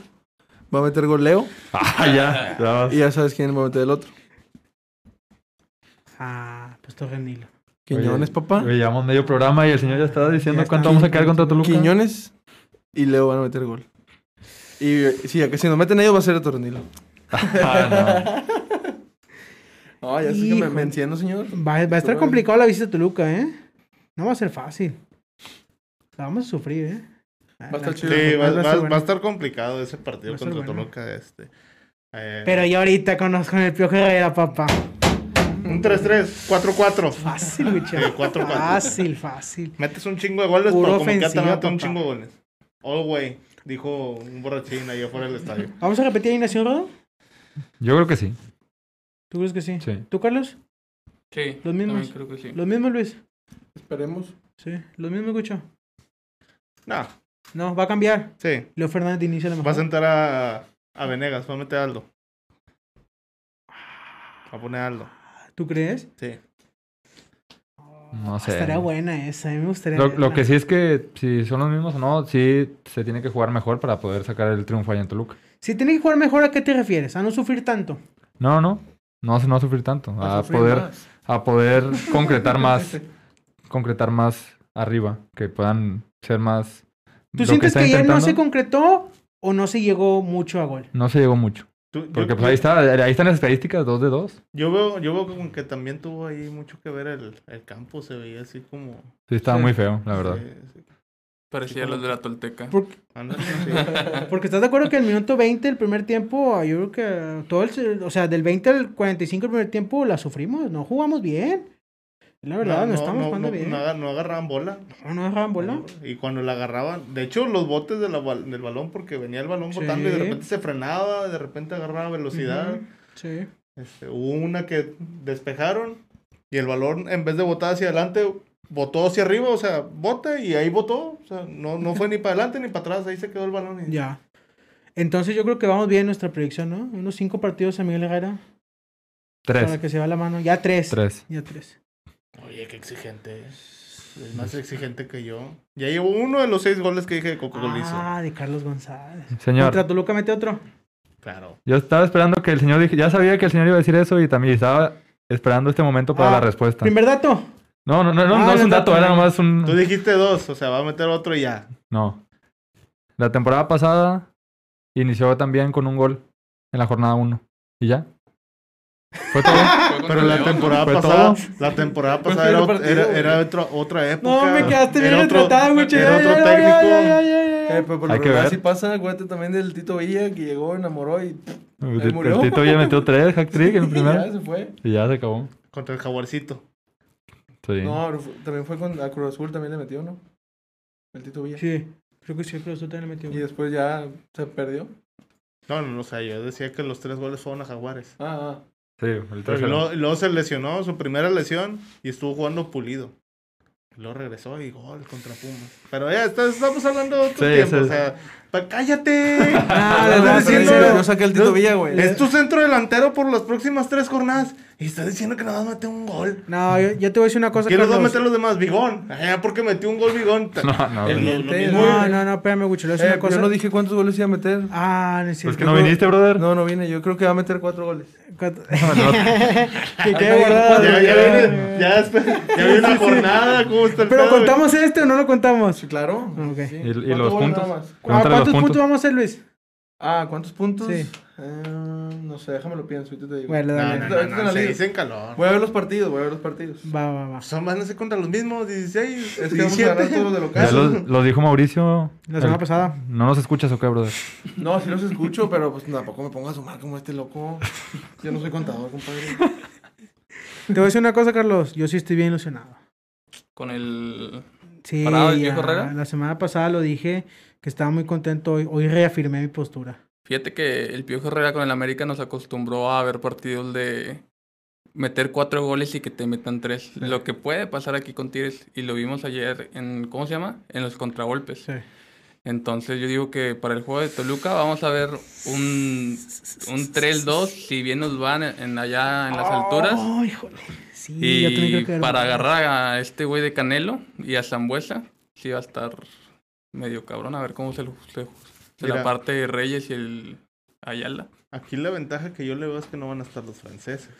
Va a meter gol Leo. Ah, ya. Y ya sabes quién va a meter el otro. Ah, pues Torre Nilo. Quiñones, Oye, papá. oye, llevamos medio programa y el señor ya estaba diciendo Ya cuánto está. vamos a quedar contra Toluca. Quiñones y Leo van a meter gol. Y eh, sí, a que si nos meten ellos va a ser el Tornilo. Ah, Ah, ya sé que me, enciendo, señor. Va, va a estar complicado la visita a Toluca, ¿eh? No va a ser fácil. La vamos a sufrir, ¿eh? Va a estar chido. Sí, va, va va- va a estar complicado ese partido contra bueno. Toluca. Este. Eh, Pero yo ahorita conozco en el Piojo Herrera, papá. Un 3-3, 4-4. Fácil. Sí, cuatro. Fácil, fácil. Metes un chingo de goles, Puro pero como que te mete un chingo de goles. All way, dijo un borrachín ahí afuera del estadio. ¿Vamos a repetir Ignacio Rodo? Yo creo que sí. ¿Tú crees que sí? Sí. ¿Tú, Carlos? Sí. Los mismos. también creo que sí. ¿Los mismos, Luis? Esperemos. Sí. ¿Los mismos, Gucho? No, No, va a cambiar. sí. Leo Fernández de inicio a lo Va a mejor. sentar a, a Venegas, va a meter a Aldo. Va a poner a Aldo. ¿Tú crees? Sí. No sé. Estaría buena esa. A mí me gustaría. Lo, que sí es que si son los mismos o no, sí se tiene que jugar mejor para poder sacar el triunfo allá en Toluca. Si tiene que jugar mejor, ¿a qué te refieres? A no sufrir tanto. No, no. No, no a sufrir tanto. A sufrir poder, más. a poder concretar más, concretar más arriba. Que puedan ser más. ¿Tú sientes que ayer no se concretó o no se llegó mucho a gol? No se llegó mucho. Tú- yo- Porque pues yo- ahí está, ahí están las estadísticas, dos de dos. Yo veo, yo veo como que también tuvo ahí mucho que ver el, el campo, se veía así como... Sí, estaba Sí. muy feo, la verdad. Sí, sí. Parecía los de la Tolteca. Porque, Ándale, sí. porque estás de acuerdo que el minuto 20 el primer tiempo, yo creo que todo el, o sea, del 20 al 45 el primer tiempo la sufrimos, no jugamos bien. La verdad, no, estamos jugando no, bien. no aga- no agarraban bola. No, no agarraban bola. Y cuando la agarraban, de hecho, los botes de la bal- del balón, porque venía el balón Sí. botando y de repente se frenaba, de repente agarraba velocidad. Sí. Este, hubo una que despejaron y el balón, en vez de botar hacia adelante, botó hacia arriba, o sea, bota y ahí botó. O sea, no, no fue ni para adelante ni para atrás, ahí se quedó el balón. y- Ya. Entonces yo creo que vamos bien en nuestra predicción, ¿no? Unos cinco partidos a Miguel Herrera Tres. para que se va la mano. Ya tres. Tres. Ya tres. Oye, qué exigente. Es más exigente que yo. Ya llevo uno de los seis goles que dije de Coco Golizo. Ah, de Carlos González. Señor, Contra Toluca mete otro. Claro. yo estaba esperando que el señor dije, ya sabía que el señor iba a decir eso y también estaba esperando este momento para Ah, la respuesta. Primer dato. No, no, no, no, Ah, no es un dato, era no. nomás un... Tú dijiste dos, o sea, va a meter otro y ya. No. La temporada pasada inició también con un gol en la jornada 1. ¿Y ya? Fue todo. Pero la temporada ¿Fue pasada, todo? la temporada pasada era, partido, era, era otra, otra época. No, me quedaste bien Era otro- retratado, güey. Era otro Ya, ya, técnico. ya, ya, ya, ya, ya. Eh, pero por lo Hay que ver. sí pasa, acuérdate también del Tito Villa que llegó, enamoró y El, murió. el Tito ya metió tres hack trick en el ya primero. se fue. y ya se acabó. Contra el Jaguarcito. Sí. No, también fue con a Cruz Azul, también le metió, ¿no? El Tito Villa. Sí, creo que sí, pero eso también le metió. Y después ya se perdió. No, no, no, o sea, yo decía que los tres goles fueron a Jaguares. Ah, ah. Sí, el Pero tercero. luego, luego se lesionó, su primera lesión, y estuvo jugando pulido. Luego regresó y gol contra Pumas. Pero ya, está- estamos hablando de otro Sí, tiempo, sí. o sea, pa- cállate. Ah, pero diciendo- yo, yo saqué el Tito no, Villa, güey. Es tu centro delantero por las próximas tres jornadas. Y estás diciendo que nada más mete un gol. No, yo, yo te voy a decir una cosa, ¿Quién los va a meter los demás? Bigón. Ah, porque metió un gol Bigón. No, no, El- güey. lo- lo No, No, no, no, espérame, Gucho, le voy a decir Eh, una cosa. yo no dije cuántos goles iba a meter. Ah, no es Pues cierto. que no viniste, brother. No, no vine. Yo creo que va a meter cuatro goles. Cuatro- No, no. que quede guardado. Ya, ya, viene, ya, después- ya viene una jornada. ¿Cómo está el Pero pedo, güey? contamos este o no lo contamos. Sí, claro. ¿Y- y ¿Cuántos los puntos? Más? ¿A Pregúntale los cuántos puntos puntos. vamos a hacer, Luis? Ah, ¿cuántos puntos? Sí. Eh, no sé, déjame lo pienso, ahorita te digo. Bueno, No, dale. no, no, no, se dice en calor. Voy a ver los partidos, voy a ver los partidos. Va, va, va. Son, van a ser contra los mismos, 16, Es que vamos a ganar 17. todos los de Ya local. lo, lo dijo Mauricio. La semana El- pasada. ¿No nos escuchas o qué, brother? No, sí los escucho, pero pues tampoco me pongo a sumar como este loco. Yo no soy contador, compadre. Te voy a decir una cosa, Carlos. Yo sí estoy bien ilusionado. Con el... Sí, ¿Parado el ya, viejo Herrera? la semana pasada lo dije que estaba muy contento hoy. Hoy reafirmé mi postura. Fíjate que el Piojo Herrera con el América nos acostumbró a ver partidos de meter cuatro goles y que te metan tres. Lo que puede pasar aquí con Tigres, y lo vimos ayer en, ¿cómo se llama? En los contragolpes. Sí. Entonces yo digo que para el juego de Toluca vamos a ver un, un 3-2, si bien nos van en, allá en las alturas. Oh, híjole. Sí, yo Y creo que para agarrar a este güey de Canelo y a Zambuesa, sí va a estar medio cabrón. A ver cómo se, lo- se, se la parte Reyes y el Ayala. Aquí la ventaja que yo le veo es que no van a estar los franceses.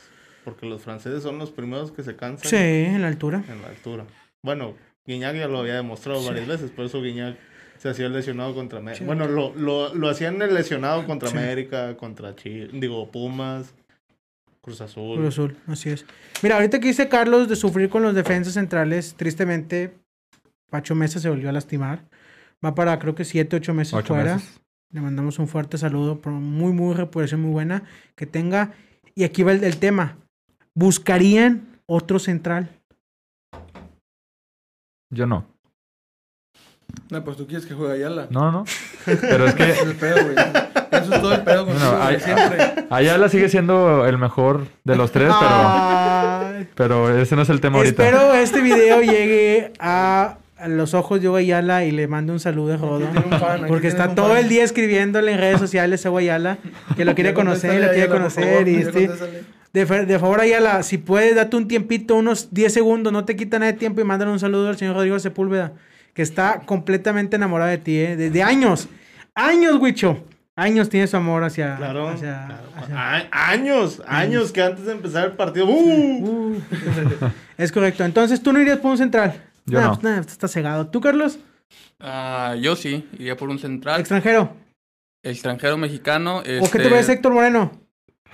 Porque los franceses son los primeros que se cansan Sí, en la altura. en la altura. Bueno, Guiñac ya lo había demostrado Sí. varias veces, por eso Guiñac se hacía el lesionado contra América. Sí. Bueno, lo, lo, lo hacían el lesionado contra Sí. América, contra Chile, digo, Pumas, Cruz Azul. Cruz Azul, así es. Mira, ahorita que dice Carlos de sufrir con los defensas centrales, tristemente, Pacho Mesa se volvió a lastimar. Va para creo que 7, 8 meses Ocho fuera. meses. Le mandamos un fuerte saludo, por muy, muy recuperación muy buena que tenga. Y aquí va el, el tema. ¿Buscarían otro central? Yo no. No, pues tú quieres que juegue Ayala. No, no. Pero es que Ese es el pedo, güey. Eso es todo el pedo con Bueno, hay- siempre. Ayala sigue siendo el mejor de los tres, pero, Ay, pero ese no es el tema ahorita. espero este video llegue a, a los ojos de Hugo Ayala y le mando un saludo a Rodo. Porque está todo el día escribiéndole en redes sociales a Ayala que lo quiere conocer, lo quiere Ayala, conocer. favor, y este, de, de favor, Ayala, si puedes, date un tiempito, unos 10 segundos, no te quita nada de tiempo y mándale un saludo al señor Rodrigo Sepúlveda, que está completamente enamorado de ti, ¿eh? Desde años. Años, Wicho. Años tiene su amor hacia... Claro, hacia- claro. hacia- A- años, años que antes de empezar el partido. ¡uh! Uh, es correcto. Entonces, ¿tú no irías por un central? Yo Nah, no. pues, nah, está cegado. ¿Tú, Carlos? Ah, yo sí, iría por un central. Extranjero. extranjero mexicano. ¿O qué este- te ves, Héctor Moreno?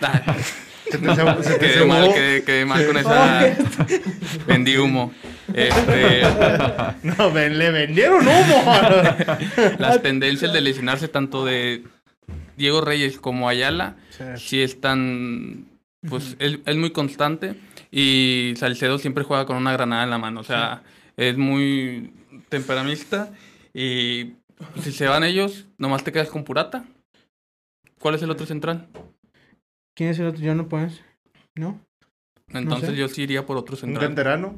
Ah, Se te, se- se te quedé mal, quedé, quedé mal con esa. Vendí humo. Este, No, ven- le vendieron humo. las tendencias de lesionarse tanto de Diego Reyes como Ayala sí están, pues es, es muy constante y Salcedo siempre juega con una granada en la mano, o sea, es muy temperamista y si se van ellos, nomás te quedas con Purata. ¿Cuál es el otro central? ¿Quién es el otro? Yo no puedes. ¿No? Entonces sé. yo sí iría por otro Un central. canterano.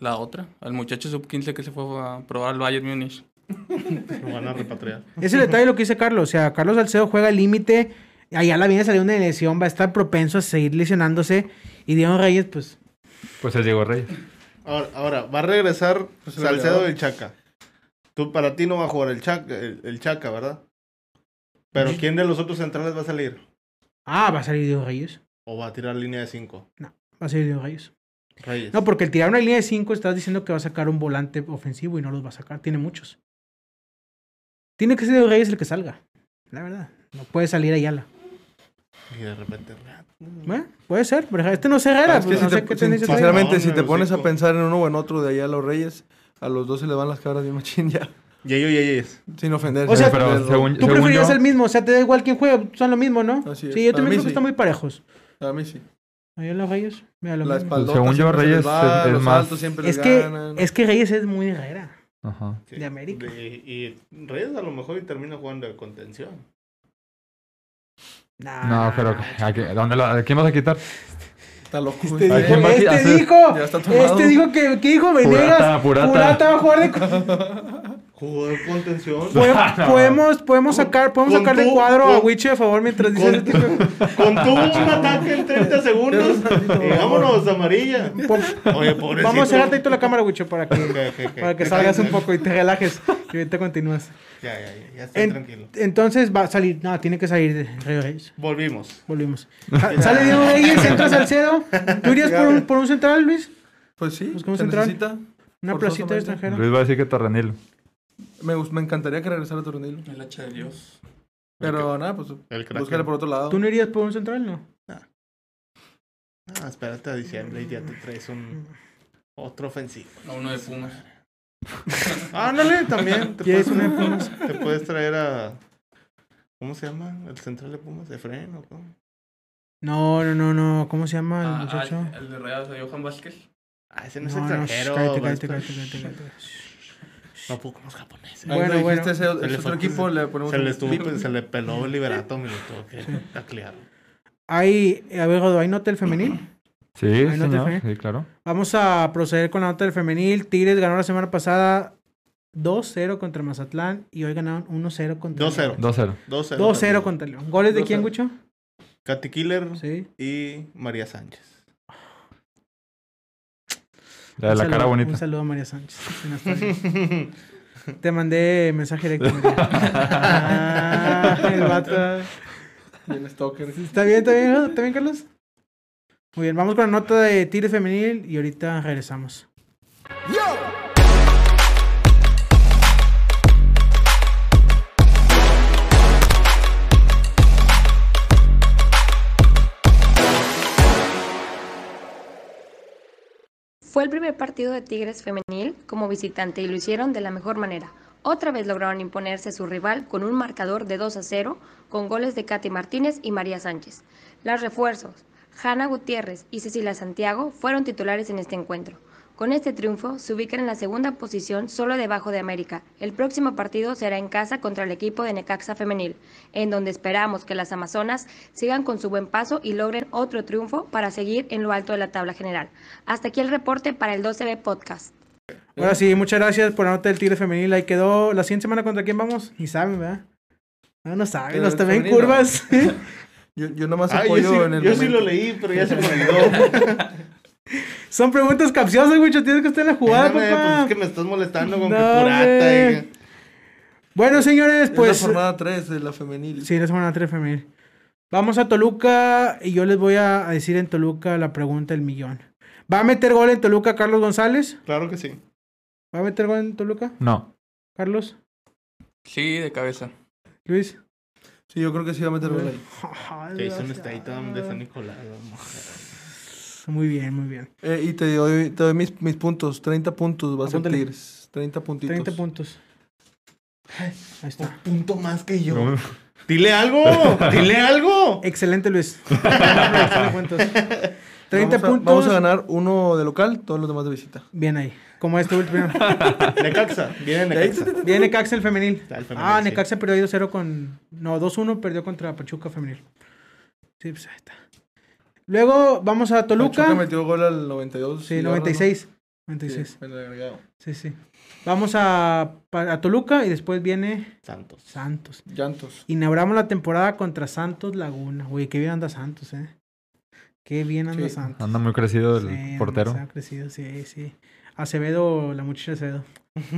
La otra, al muchacho sub-15 que se fue a probar al Bayern Múnich. Lo van a repatriar. Es el detalle de lo que dice Carlos. O sea, Carlos Salcedo juega al límite. Allá la viene a salir una lesión. Va a estar propenso a seguir lesionándose. Y Diego Reyes, pues. Pues es Diego Reyes. Ahora, ahora, va a regresar Pues el Salcedo y Chaca. Tú, para ti no va a jugar el Chaca, el, el Chaca, ¿verdad? Pero ¿quién de los otros centrales va a salir? Ah, va a salir Diego Reyes. ¿O va a tirar línea de 5? Va a salir Diego Reyes. Reyes. No, porque el tirar una línea de 5 estás diciendo que va a sacar un volante ofensivo y no los va a sacar. Tiene muchos. Tiene que ser Diego Reyes el que salga. La verdad. No puede salir Ayala. Y de repente. Bueno, puede ser. Pero este no es Herrera. Ah, pues, si no sé te- qué sin- sinceramente, No, si te pones a pensar en uno o en otro de allá a los Reyes, a los dos se le van las cabras bien machín ya. Yeyo Yeyes. Sin ofender. O sea, pero Pero- según, Tú según preferirías yo, el mismo. O sea, te da igual quién juega. Son lo mismo, ¿no? Así es. Sí, yo Para también creo que están muy parejos. A mí sí. Ayala Reyes. Mira, lo La mismo. espaldota Según yo, se Reyes va, es- es los más- altos siempre Es que, ganan. es que Reyes es muy Herrera. Ajá. Sí. De América. De- y Reyes a lo mejor y termina jugando de contención. No, pero ¿a qué- ¿dónde lo, ¿a quién vas a quitar? Está loco. Este güey. ¿A quién dijo, va a este hacer? dijo, Ya está tomado. este dijo que, ¿qué dijo Venegas? Purata, Purata. va a jugar de... Jugó de contención. Podemos, podemos, sacar, podemos Con sacar de tu- cuadro a con- Wichi, de favor, mientras dice con de- Contuvo un ataque en 30 segundos. y vámonos, amarilla. Oye, pobrecito. Vamos a cerrar tantito la cámara, Wicho, para que, para que salgas un poco y te relajes. Y ahorita continúas. Ya, ya, ya, ya estoy En- tranquilo. entonces va a salir, no, tiene que salir de Río Reyes. Volvimos. Volvimos. Sa- Sale Diego Reyes, entra Salcedo. ¿Tú irías por un, por un central, Luis? Pues sí, Buscamos central. necesita. Una placita de extranjero. Luis va a decir que Torrenilo. Me, me encantaría que regresara Tornillo. El hacha de Dios. Pero nada, pues El búscale por otro lado. ¿Tú no irías por un central? No. Ah, espérate a diciembre y ya te traes un otro ofensivo. A uno de Pumas. Ándale, también. Te ¿Quieres puedes, una de Pumas? te puedes traer a. ¿Cómo se llama? ¿El central de Pumas? ¿Efren o cómo? No, no, no, no. ¿Cómo se llama el Ah, muchacho? al- el de Rayados, a Johan Vázquez. Ah, ese no es No, no, extranjero. cállate, a cállate, cállate, cállate, cállate. No puedo con los japoneses. Bueno, bueno. ese, Se le otro equipo le ponemos Se un le, estuvo, se le peló el liberato, me lo tuvo que taclear. Hay, a ver, Godo, ¿hay nota del femenil? Sí, señor. fue. Sí, claro. Vamos a proceder con la nota del femenil. Tigres ganó la semana pasada 2-0 contra Mazatlán y hoy ganaron 1-0 contra 2-0. León. 2-0. 2-0. 2-0 contra León. ¿Goles de 2-0. quién, Gucho? Katy Killer Sí. y María Sánchez. La de cara saludo- bonita. Un saludo a María Sánchez. Te mandé mensaje directo. Ah, el vato. Bien stalker. ¿Está bien, está bien, ¿Está bien, Carlos? Muy bien, vamos con la nota de Tigres femenil y ahorita regresamos. Fue el primer partido de Tigres femenil como visitante y lo hicieron de la mejor manera. Otra vez lograron imponerse a su rival con un marcador de 2 a 0 con goles de Katy Martínez y María Sánchez. Las refuerzos, Hanna Gutiérrez y Cecilia Santiago fueron titulares en este encuentro. Con este triunfo se ubican en la segunda posición solo debajo de América. El próximo partido será en casa contra el equipo de Necaxa femenil, en donde esperamos que las Amazonas sigan con su buen paso y logren otro triunfo para seguir en lo alto de la tabla general. Hasta aquí el reporte para el 12B Podcast. Ahora sí, muchas gracias por la nota del Tigre femenil. Ahí quedó. ¿La siguiente semana contra quién vamos? Ni saben, ¿verdad? No, no saben. Los el también curvas. Yo, yo nomás Ah, yo apoyo sí, en el yo sí lo leí, pero ya se me olvidó. Son preguntas capciosas, mucho. Tienes que estar en la jugada, Espérame, papá. pues es que me estás molestando con No, que purata. hombre. y que- Bueno, señores, Es pues. la jornada 3 de la femenil. Sí, la semana 3 femenil. Vamos a Toluca y yo les voy a decir en Toluca la pregunta del millón. ¿Va a meter gol en Toluca Carlos González? Claro que sí. ¿Va a meter gol en Toluca? No. Carlos, Sí, de cabeza. Luis. Sí, yo creo que sí va a meter gol ahí. Jason Statham de San Nicolás. Muy bien, muy bien. Eh, y te doy, te doy mis, mis puntos. 30 puntos va a ser. Tigres. 30 puntitos. 30 puntos. Ahí está. Un punto más que yo. No. Dile algo, dile algo. Excelente, Luis. Buena proyección de puntos. 30 vamos a, puntos. Vamos a ganar uno de local, todos los demás de visita. Bien ahí. Como este último. Necaxa, viene Necaxa. Viene Necaxa el femenil. Está el femenil, ah, sí. Necaxa perdió 2-0 con. No, 2-1 perdió contra Pachuca femenil. Sí, pues ahí está. Luego vamos a Toluca. Pachuca metió gol al 92. Sí, y ahora no. 96. Sí, 96. en el agregado. Sí, sí. Vamos a, a Toluca y después viene Santos. Santos. Llantos. Inauguramos la temporada contra Santos Laguna. Güey, qué bien anda Santos, eh. Qué bien anda Sí. Santos. Anda muy crecido el Sí, portero. demasiado crecido, sí, sí. Acevedo, la muchacha Acevedo.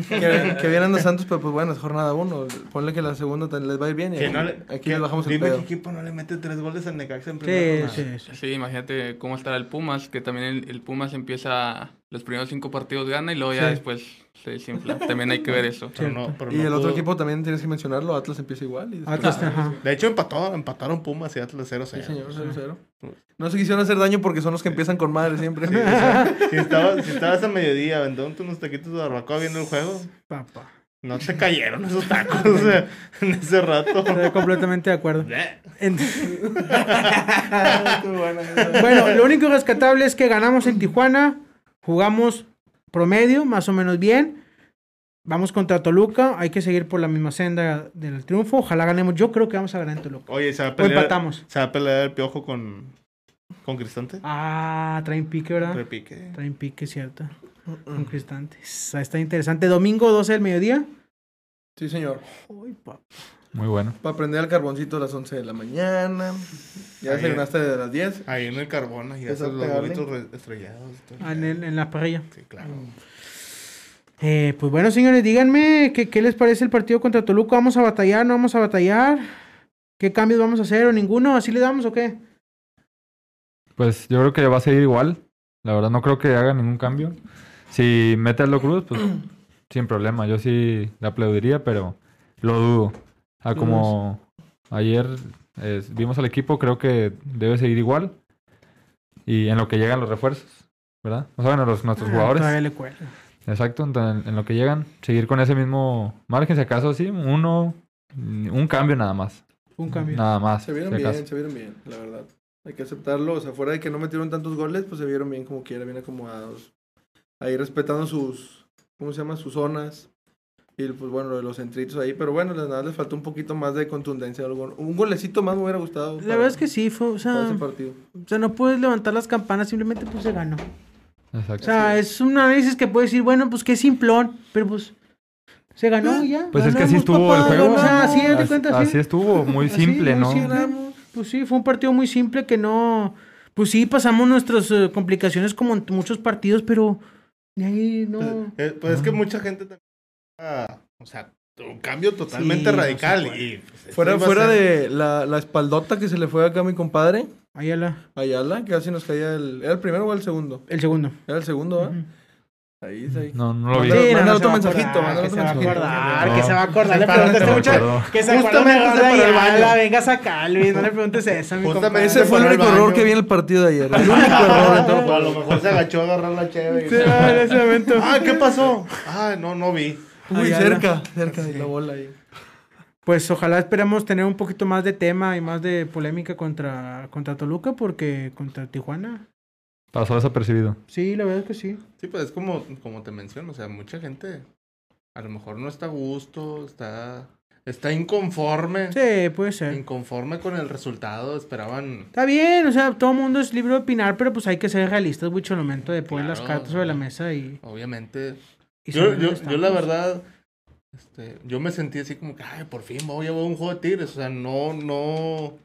Que, que bien anda Santos, pero pues bueno, es jornada 1. Ponle que la segunda te- les va a ir bien y Que aquí, no le- aquí que- les bajamos el dime pedo. qué equipo no le mete tres goles al Necaxa en Sí, primera sí, jornada. sí. Sí, imagínate cómo estará el Pumas, que también el, el Pumas empieza los primeros cinco partidos gana y luego ya Sí. después se desinfla. También hay que ver eso. Pero no- pero Y no el otro equipo también tienes que mencionarlo, Atlas empieza igual. Y después- Atlas, ajá. De hecho, empató, empataron Pumas y Atlas 0-0. Sí, señor, 0-0. No se quisieron hacer daño porque son los que empiezan con madre siempre. Sí, o sea, si, estabas, si estabas a mediodía aventándote unos taquitos de barbacoa viendo el juego, Papá. no te cayeron esos tacos o sea, en ese rato. Estoy completamente de acuerdo. Bueno, lo único rescatable es que ganamos en Tijuana, jugamos promedio, más o menos bien. Vamos contra Toluca, hay que seguir por la misma senda del triunfo. Ojalá ganemos. Yo creo que vamos a ganar en Toluca. Oye, ¿se va a O pelear, empatamos. ¿se va a pelear el piojo con, con Cristante? Ah, traen pique, ¿verdad? Repique. Traen pique, cierto. Con Cristante. Está interesante. Domingo 12 del mediodía. Sí, señor. Uy, papá. Muy bueno. Para prender el carboncito a las 11 de la mañana. Ya Ahí. desayunaste de las 10. Ahí en el carbón, ahí Eso hacen los huevitos re- estrellados. Ah, en, el- en la parrilla. Sí, claro. Eh, pues bueno, señores, díganme ¿qué, qué les parece el partido contra Toluca. ¿Vamos a batallar? ¿No vamos a batallar? ¿Qué cambios vamos a hacer o ninguno? ¿Así le damos o qué? Pues yo creo que va a seguir igual. La verdad no creo que haga ningún cambio. Si mete a Lo Cruz, pues sin problema. Yo sí le aplaudiría, pero lo dudo. A como, Ayer eh, vimos al equipo, creo que debe seguir igual. Y en lo que llegan los refuerzos, ¿verdad? O sea, bueno, los, nuestros Ah, jugadores. Todavía le cuelga. Exacto, entonces, en lo que llegan, seguir con ese mismo margen, si acaso sí, uno, un cambio nada más. Un cambio. Nada más. Se vieron si bien, acaso. se vieron bien, la verdad. Hay que aceptarlo. O sea, fuera de que no metieron tantos goles, pues se vieron bien como quiera, bien acomodados. Ahí respetando sus, ¿cómo se llama? Sus zonas. Y pues bueno, lo de los centritos ahí. Pero bueno, nada, les faltó un poquito más de contundencia. Un golecito más me hubiera gustado. La verdad es que sí, fue, o sea, ese partido. o sea, no puedes levantar las campanas, simplemente pues se ganó. O sea, es un análisis que puedes decir, bueno, pues qué simplón, pero pues se ganó ya. Pues es que así estuvo el juego. O sea, así, cuenta, así sí. estuvo, muy simple, muy ¿no? Pues sí, fue un partido muy simple que no... Pues sí, pasamos nuestras eh, complicaciones como en muchos partidos, pero de ahí no... Pues, eh, pues es que mucha gente también. Ah, o sea, un cambio totalmente Sí, no radical. puede. y, pues, Fuera, fuera ser- de la, la espaldota que se le fue acá a mi compadre, Ayala, Ayala, que casi nos caía el... ¿Era el primero o el segundo? el segundo. Era el segundo, ¿ah? Ujú. Ahí, ahí. No, no lo vi. Sí, no, no otro mensajito, que se va a acordar, No. que se va a acordar. Le Se preguntaste mucho que se acuerda Justamente se de Ayala, vengas acá, Luis, no le preguntes eso, mi compadre. Ese fue el único error que vi en el partido de ayer. El único error a lo mejor se agachó a agarrar la cheve. y- Sí, en ese momento. Ah, ¿qué pasó? Ah, no, no vi. Uy, Ayala. cerca, cerca de la bola ahí. Pues ojalá esperemos tener un poquito más de tema y más de polémica contra, contra Toluca, porque contra Tijuana, Pasó desapercibido. sí, la verdad es que sí. Sí, pues es como, como te menciono, o sea, mucha gente a lo mejor no está a gusto, está, está inconforme, Sí, puede ser. inconforme con el resultado, esperaban... Está bien, o sea, todo el mundo es libre de opinar, pero pues hay que ser realistas mucho al momento de poner las cartas sobre la mesa y... Obviamente, y yo, yo, yo la verdad, este, yo me sentí así como que, ay, por fin voy a ver un juego de Tigres, o sea, no, no,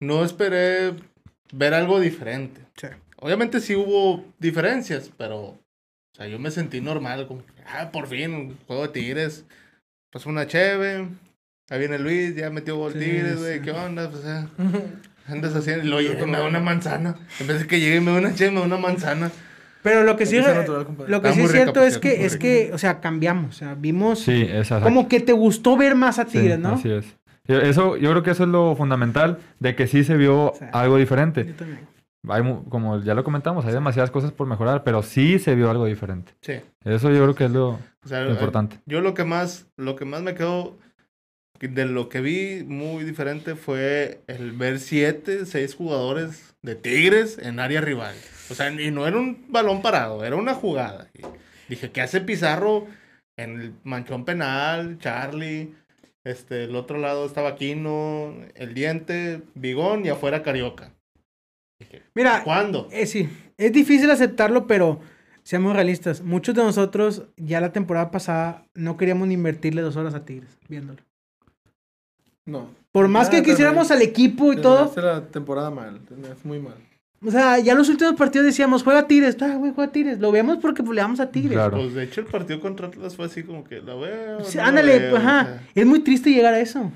no esperé ver algo diferente. Sí. Obviamente sí hubo diferencias, pero, o sea, yo me sentí normal, como, que, ah, por fin, un juego de Tigres, pasó una cheve, ahí viene Luis, ya metió gol Sí, Tigres, güey, sí. ¿qué onda? Pues, eh, andas haciendo, y luego llega, me da una manzana, en vez de que llegue me da una cheve, me da una manzana. Pero lo que sí, natural, lo que sí es cierto es que, es que, o sea, cambiamos, o sea, vimos Sí, como que te gustó ver más a Sí, Tigres, ¿no? Así es. Yo- Eso, yo creo que eso es lo fundamental, de que sí se vio algo diferente. Yo también. Hay, como ya lo comentamos, hay demasiadas cosas por mejorar, pero sí se vio algo diferente. Sí. Eso yo creo que es lo, O sea, lo importante. Yo lo que más, lo que más me quedó que de lo que vi muy diferente fue el ver siete, seis jugadores de Tigres en área rival. O sea, y no era un balón parado, era una jugada. Y dije, ¿qué hace Pizarro en el manchón penal? Charlie, este, el otro lado estaba Aquino, el diente, Bigón y afuera Carioca. Dije, Mira, ¿cuándo? eh, sí, es difícil aceptarlo, pero seamos realistas. Muchos de nosotros ya la temporada pasada no queríamos ni invertirle dos horas a Tigres, viéndolo. No. Por más que quisiéramos al equipo y todo, la temporada mal. terminaste muy mal. O sea, ya los últimos partidos decíamos, juega Tigres, ah, güey, juega Tigres. Lo vemos porque pues, le damos a Tigres. Claro. Pues de hecho el partido contra Atlas fue así como que lo veo. Sí, no lo ándale, veo, o ajá. sea. Es muy triste llegar a eso.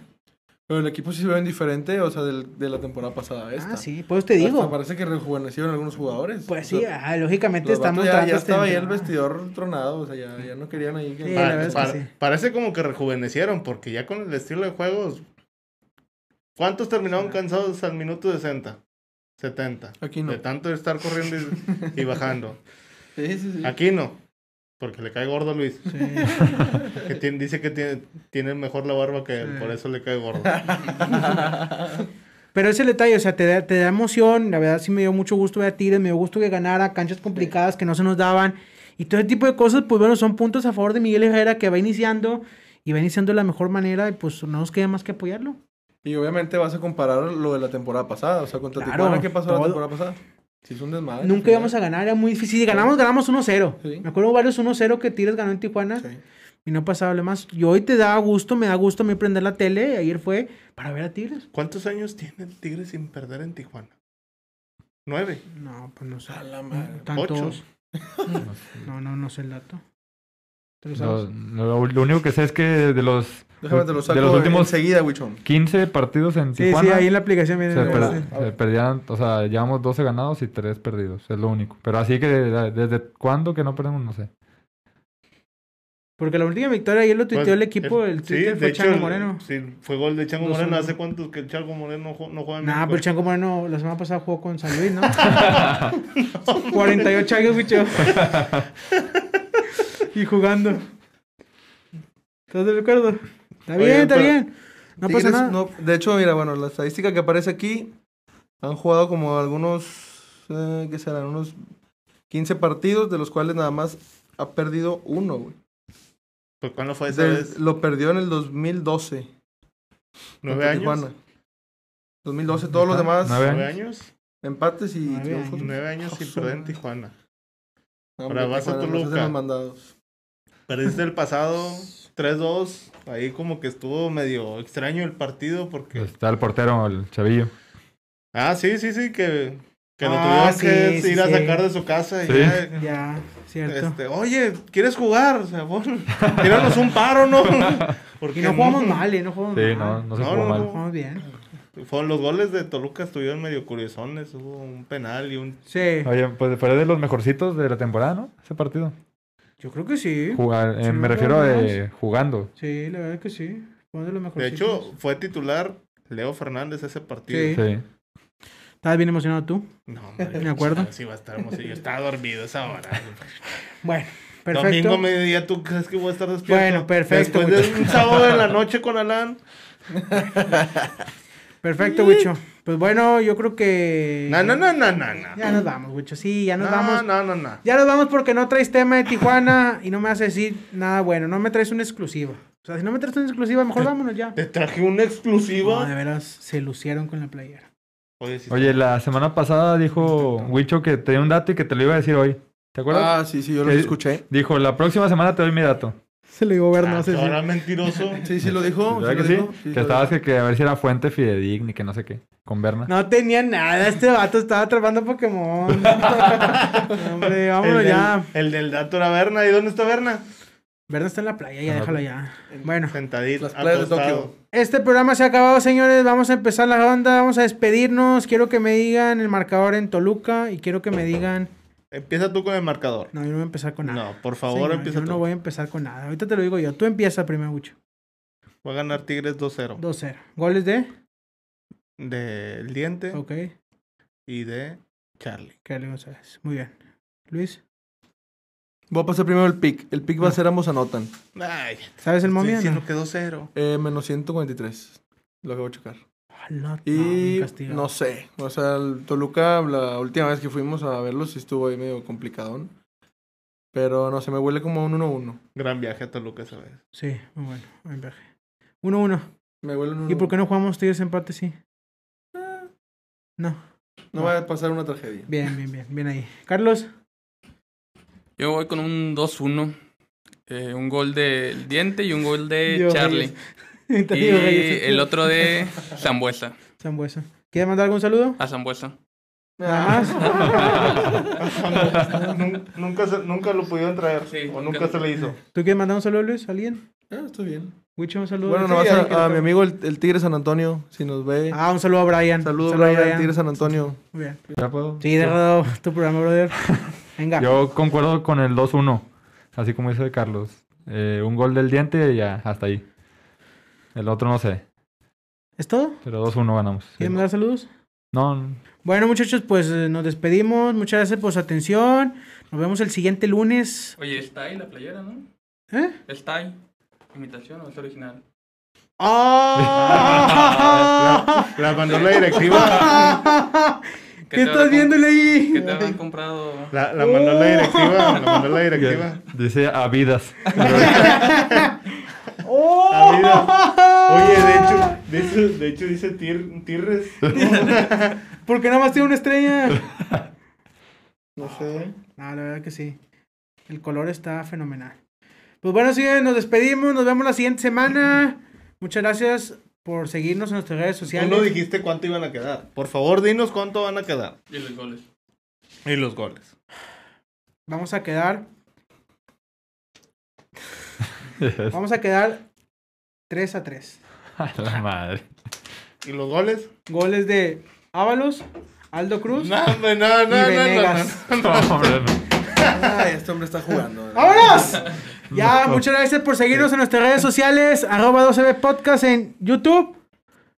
Pero el equipo sí se ve bien diferente, o sea, del- de la temporada pasada a esta. Ah, sí, pues te Hasta digo. parece que rejuvenecieron algunos jugadores. Pues O sí, sea, ah, lógicamente estamos ya, ya estaba ahí el vestidor tronado, o sea, ya, ya no querían ahí que... Sí, Pa- la verdad es que pa- sí. Parece como que rejuvenecieron, porque ya con el estilo de juegos. ¿Cuántos terminaron cansados al minuto 60? 70. Aquí no. De tanto estar corriendo y, y bajando. Sí, sí, sí. Aquí no. Porque le cae gordo a Luis. Que tiene- dice que tiene, tiene mejor la barba que él, Sí. por eso le cae gordo. Pero ese detalle, o sea, te da, te da emoción. La verdad sí me dio mucho gusto ver a Tigres, me dio gusto que ganara canchas complicadas que no se nos daban. Y todo ese tipo de cosas, pues bueno, son puntos a favor de Miguel Herrera que va iniciando y va iniciando de la mejor manera y pues no nos queda más que apoyarlo. Y obviamente vas a comparar lo de la temporada pasada, o sea, contra Claro, Tijuana, ¿qué pasó la todo. temporada pasada? Sí, es un desmadre. Nunca íbamos a ganar, era muy difícil. Si ganamos, ganamos 1-0. Sí. Me acuerdo varios 1-0 que Tigres ganó en Tijuana Sí. y no pasaba lo más. Y hoy te da gusto, me da gusto a mí prender la tele. Ayer fue para ver a Tigres. ¿Cuántos años tiene el Tigre sin perder en Tijuana? Nueve. No, pues no sé. A la madre. Tantos. Ocho. No, no, no sé el dato. Lo único que sé es que de los, Déjame te lo saco de los últimos enseguida, Wichon. 15 partidos en Sí, Tijuana, sí, ahí en la aplicación viene. se, el- per- sí. se perdían, o sea, llevamos 12 ganados y 3 perdidos, es lo único. Pero así que de- desde cuándo que no perdemos, no sé. Porque la última victoria ayer lo tuiteó Pues, el equipo, el, sí, Twitter de fue hecho, Chango el- Moreno. Sí, fue gol de Chango Dos Moreno. ¿Hace cuánto que el Chango Moreno no, ju- no juega en Nah, México? pero el Chango Moreno la semana pasada jugó con San Luis, ¿no? 48 años, bicho. y jugando. ¿Estás de acuerdo? Está Oye, bien, está pero bien. No pasa nada. no- de hecho, mira, bueno, la estadística que aparece aquí han jugado como algunos, eh, ¿qué serán? Unos 15 partidos, de los cuales nada más ha perdido uno, güey. Pues, ¿Cuándo fue esa vez? Lo perdió en el 2012. ¿Nueve años? Tijuana. 2012, todos los demás Nueve ¿Nueve años? empates y Nueve triunfos. años. Nueve años sin perder en Tijuana. Hombre, Ahora vas a Toluca. los mandados. Perdiste el pasado 3-2. Ahí como que estuvo medio extraño el partido porque... Está el portero, el chavillo. Ah, sí, sí, sí, que, que lo Ah, tuvieron que sí, sí, ir a sí. sacar de su casa y Sí. ya, Ya, cierto. este, oye, ¿quieres jugar? O sea, tíranos un paro, ¿no? Porque y no jugamos mal, ¿eh? No jugamos Sí, mal. no, no se No, jugó no, mal. no. Jugamos bien. Fueron los goles de Toluca estuvieron medio curiosones. Hubo un penal y un... Sí, Oye, pues fue de los mejorcitos de la temporada, ¿no? Ese partido. Yo creo que sí. Jugar, eh, Sí, me refiero de jugando. Sí, la verdad que sí. De los De mejores. hecho, fue titular Leo Fernández ese partido. Sí. Sí. ¿Estabas bien emocionado tú? No, hombre, Me acuerdo. Sí, va a estar hermoso. Yo estaba dormido esa hora. Bueno, perfecto. Domingo mediodía, ¿tú crees que voy a estar despierto? Bueno, perfecto, Después de un sábado en la noche con Alan. Perfecto, Wicho. Pues bueno, yo creo que. No, no, no, no, no, no. Ya nos vamos, Wicho. Sí, ya nos no, vamos. no, no, no. Ya nos vamos porque no traes tema de Tijuana y no me hace decir nada bueno. No me traes una exclusiva. O sea, si no me traes una exclusiva, mejor vámonos ya. Te traje una exclusiva. No, de veras, se lucieron con la playera. Oye, sí, Oye, la semana pasada dijo Wicho que te dio un dato y que te lo iba a decir hoy. ¿Te acuerdas? Ah, sí, sí, yo lo escuché. Dijo, la próxima semana te doy mi dato. Se lo digo ver, ah, no sé si. ahora mentiroso. Sí, sí lo dijo. ¿Verdad sí que lo sí? dijo, sí que estabas que, que a ver si era fuente fidedigna y que no sé qué. Con Berna. No tenía nada, este vato estaba atrapando Pokémon. Hombre, vámonos el, ya. Del, el del dato era Berna. ¿Y dónde está Berna? Berna está en la playa, ya Ajá. déjalo ya. Bueno, Sentadito, Las playas de. Tokio. este programa se ha acabado, señores. Vamos a empezar la ronda, vamos a despedirnos. Quiero que me digan el marcador en Toluca y quiero que me digan. Empieza tú con el marcador. No, yo no voy a empezar con nada. No, por favor, Señor, empieza Yo tú. no voy a empezar con nada. Ahorita te lo digo yo. Tú empieza primero, Mucho. Va a ganar Tigres 2-0. 2-0. ¿Goles de? Del diente Ok. y de Charlie. Carly González. Muy bien. Luis, Voy a pasar primero el pick. El pick va a ser ambos anotan. Ay, ¿sabes el momio? diciendo que 2-0. Eh, menos 143. Lo que voy a checar. No, Y no sé. O sea, el Toluca, la última vez que fuimos a verlo, sí estuvo ahí medio complicadón. Pero no sé, me huele como a un 1-1. Gran viaje a Toluca esa vez. Sí, muy bueno. Buen viaje. 1-1. Me huele un 1 ¿Y por qué no jugamos Tigres empate, sí? No. No va a pasar una tragedia. Bien, bien, bien. Bien ahí. Carlos. Yo voy con un 2-1. Eh, un gol del Diente y un gol de Dios Charlie. Y el otro de Zambuesa. Zambuesa. ¿Quieres mandar algún saludo? A Zambuesa. Nada más. Nun- nunca, se- nunca lo pudieron traer. Sí, o nunca. nunca se le hizo. ¿Tú quieres mandar un saludo, Luis? ¿A ¿Alguien? Ah, está bien. Wicho, un saludo. Bueno, nomás a, a mi amigo el, el Tigre San Antonio, si nos ve. Ah, un saludo a Brian. Saludos, Un saludo Brian, Tigre San Antonio. Muy bien. ¿Ya puedo? Sí, de tu programa, brother. Venga. Yo concuerdo con el 2-1. Así como dice Carlos. Eh, un gol del diente y ya, hasta ahí. El otro no sé. ¿Es todo? Pero 2-1 ganamos. sí. ¿Quieren mandar saludos? No, no. Bueno, muchachos, pues eh, nos despedimos. Muchas gracias por su atención. Nos vemos el siguiente lunes. Oye, está ahí la playera, ¿no? ¿Eh? Está ahí. ¿Imitación o es original? ¡Ah! La mandó la directiva. ¿Qué estás viéndole ahí? ¿Qué te habrán comprado? La, la mandó la directiva. La mandó la directiva. Dice Avidas. ¡Oh! Oye, de hecho, de hecho, de hecho dice tir, Tirres. ¿Por qué nada más tiene una estrella? No sé. No, la verdad que sí. El color está fenomenal. Pues bueno, señores, nos despedimos. Nos vemos la siguiente semana. Muchas gracias por seguirnos en nuestras redes Tú sociales. no dijiste cuánto iban a quedar. Por favor, dinos cuánto van a quedar. Y los goles. Y los goles. Vamos a quedar. Vamos a quedar 3 a 3. A la madre. ¿Y los goles? Goles de Ábalos, Aldo Cruz. No, hombre, no, no, Y no, no, Venegas. no, no. No, hombre, no. Ay, este hombre está jugando. ¡Vámonos! Ya, muchas gracias por seguirnos en nuestras redes sociales, arroba 12B Podcast en YouTube,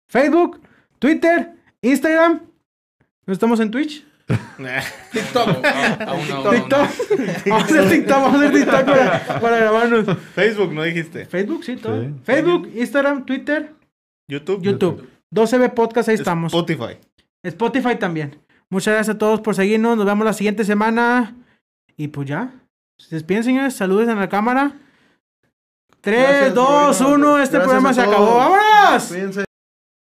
Facebook, Twitter, Instagram. ¿No estamos en Twitch? TikTok. TikTok. Vamos a hacer TikTok, vamos a hacer TikTok para, para grabarnos. Facebook, ¿no dijiste? Facebook, sí, todo. Sí. Facebook, Instagram, Twitter, YouTube. YouTube. 12B Podcast, ahí estamos. Spotify. Spotify también. Muchas gracias a todos por seguirnos. Nos vemos la siguiente semana. Y pues ya. Se despiden, señores. Saludos en la cámara. 3, Gracias, 2, Bruno. 1. Este Gracias programa se acabó. ¡Vámonos! Cuídense.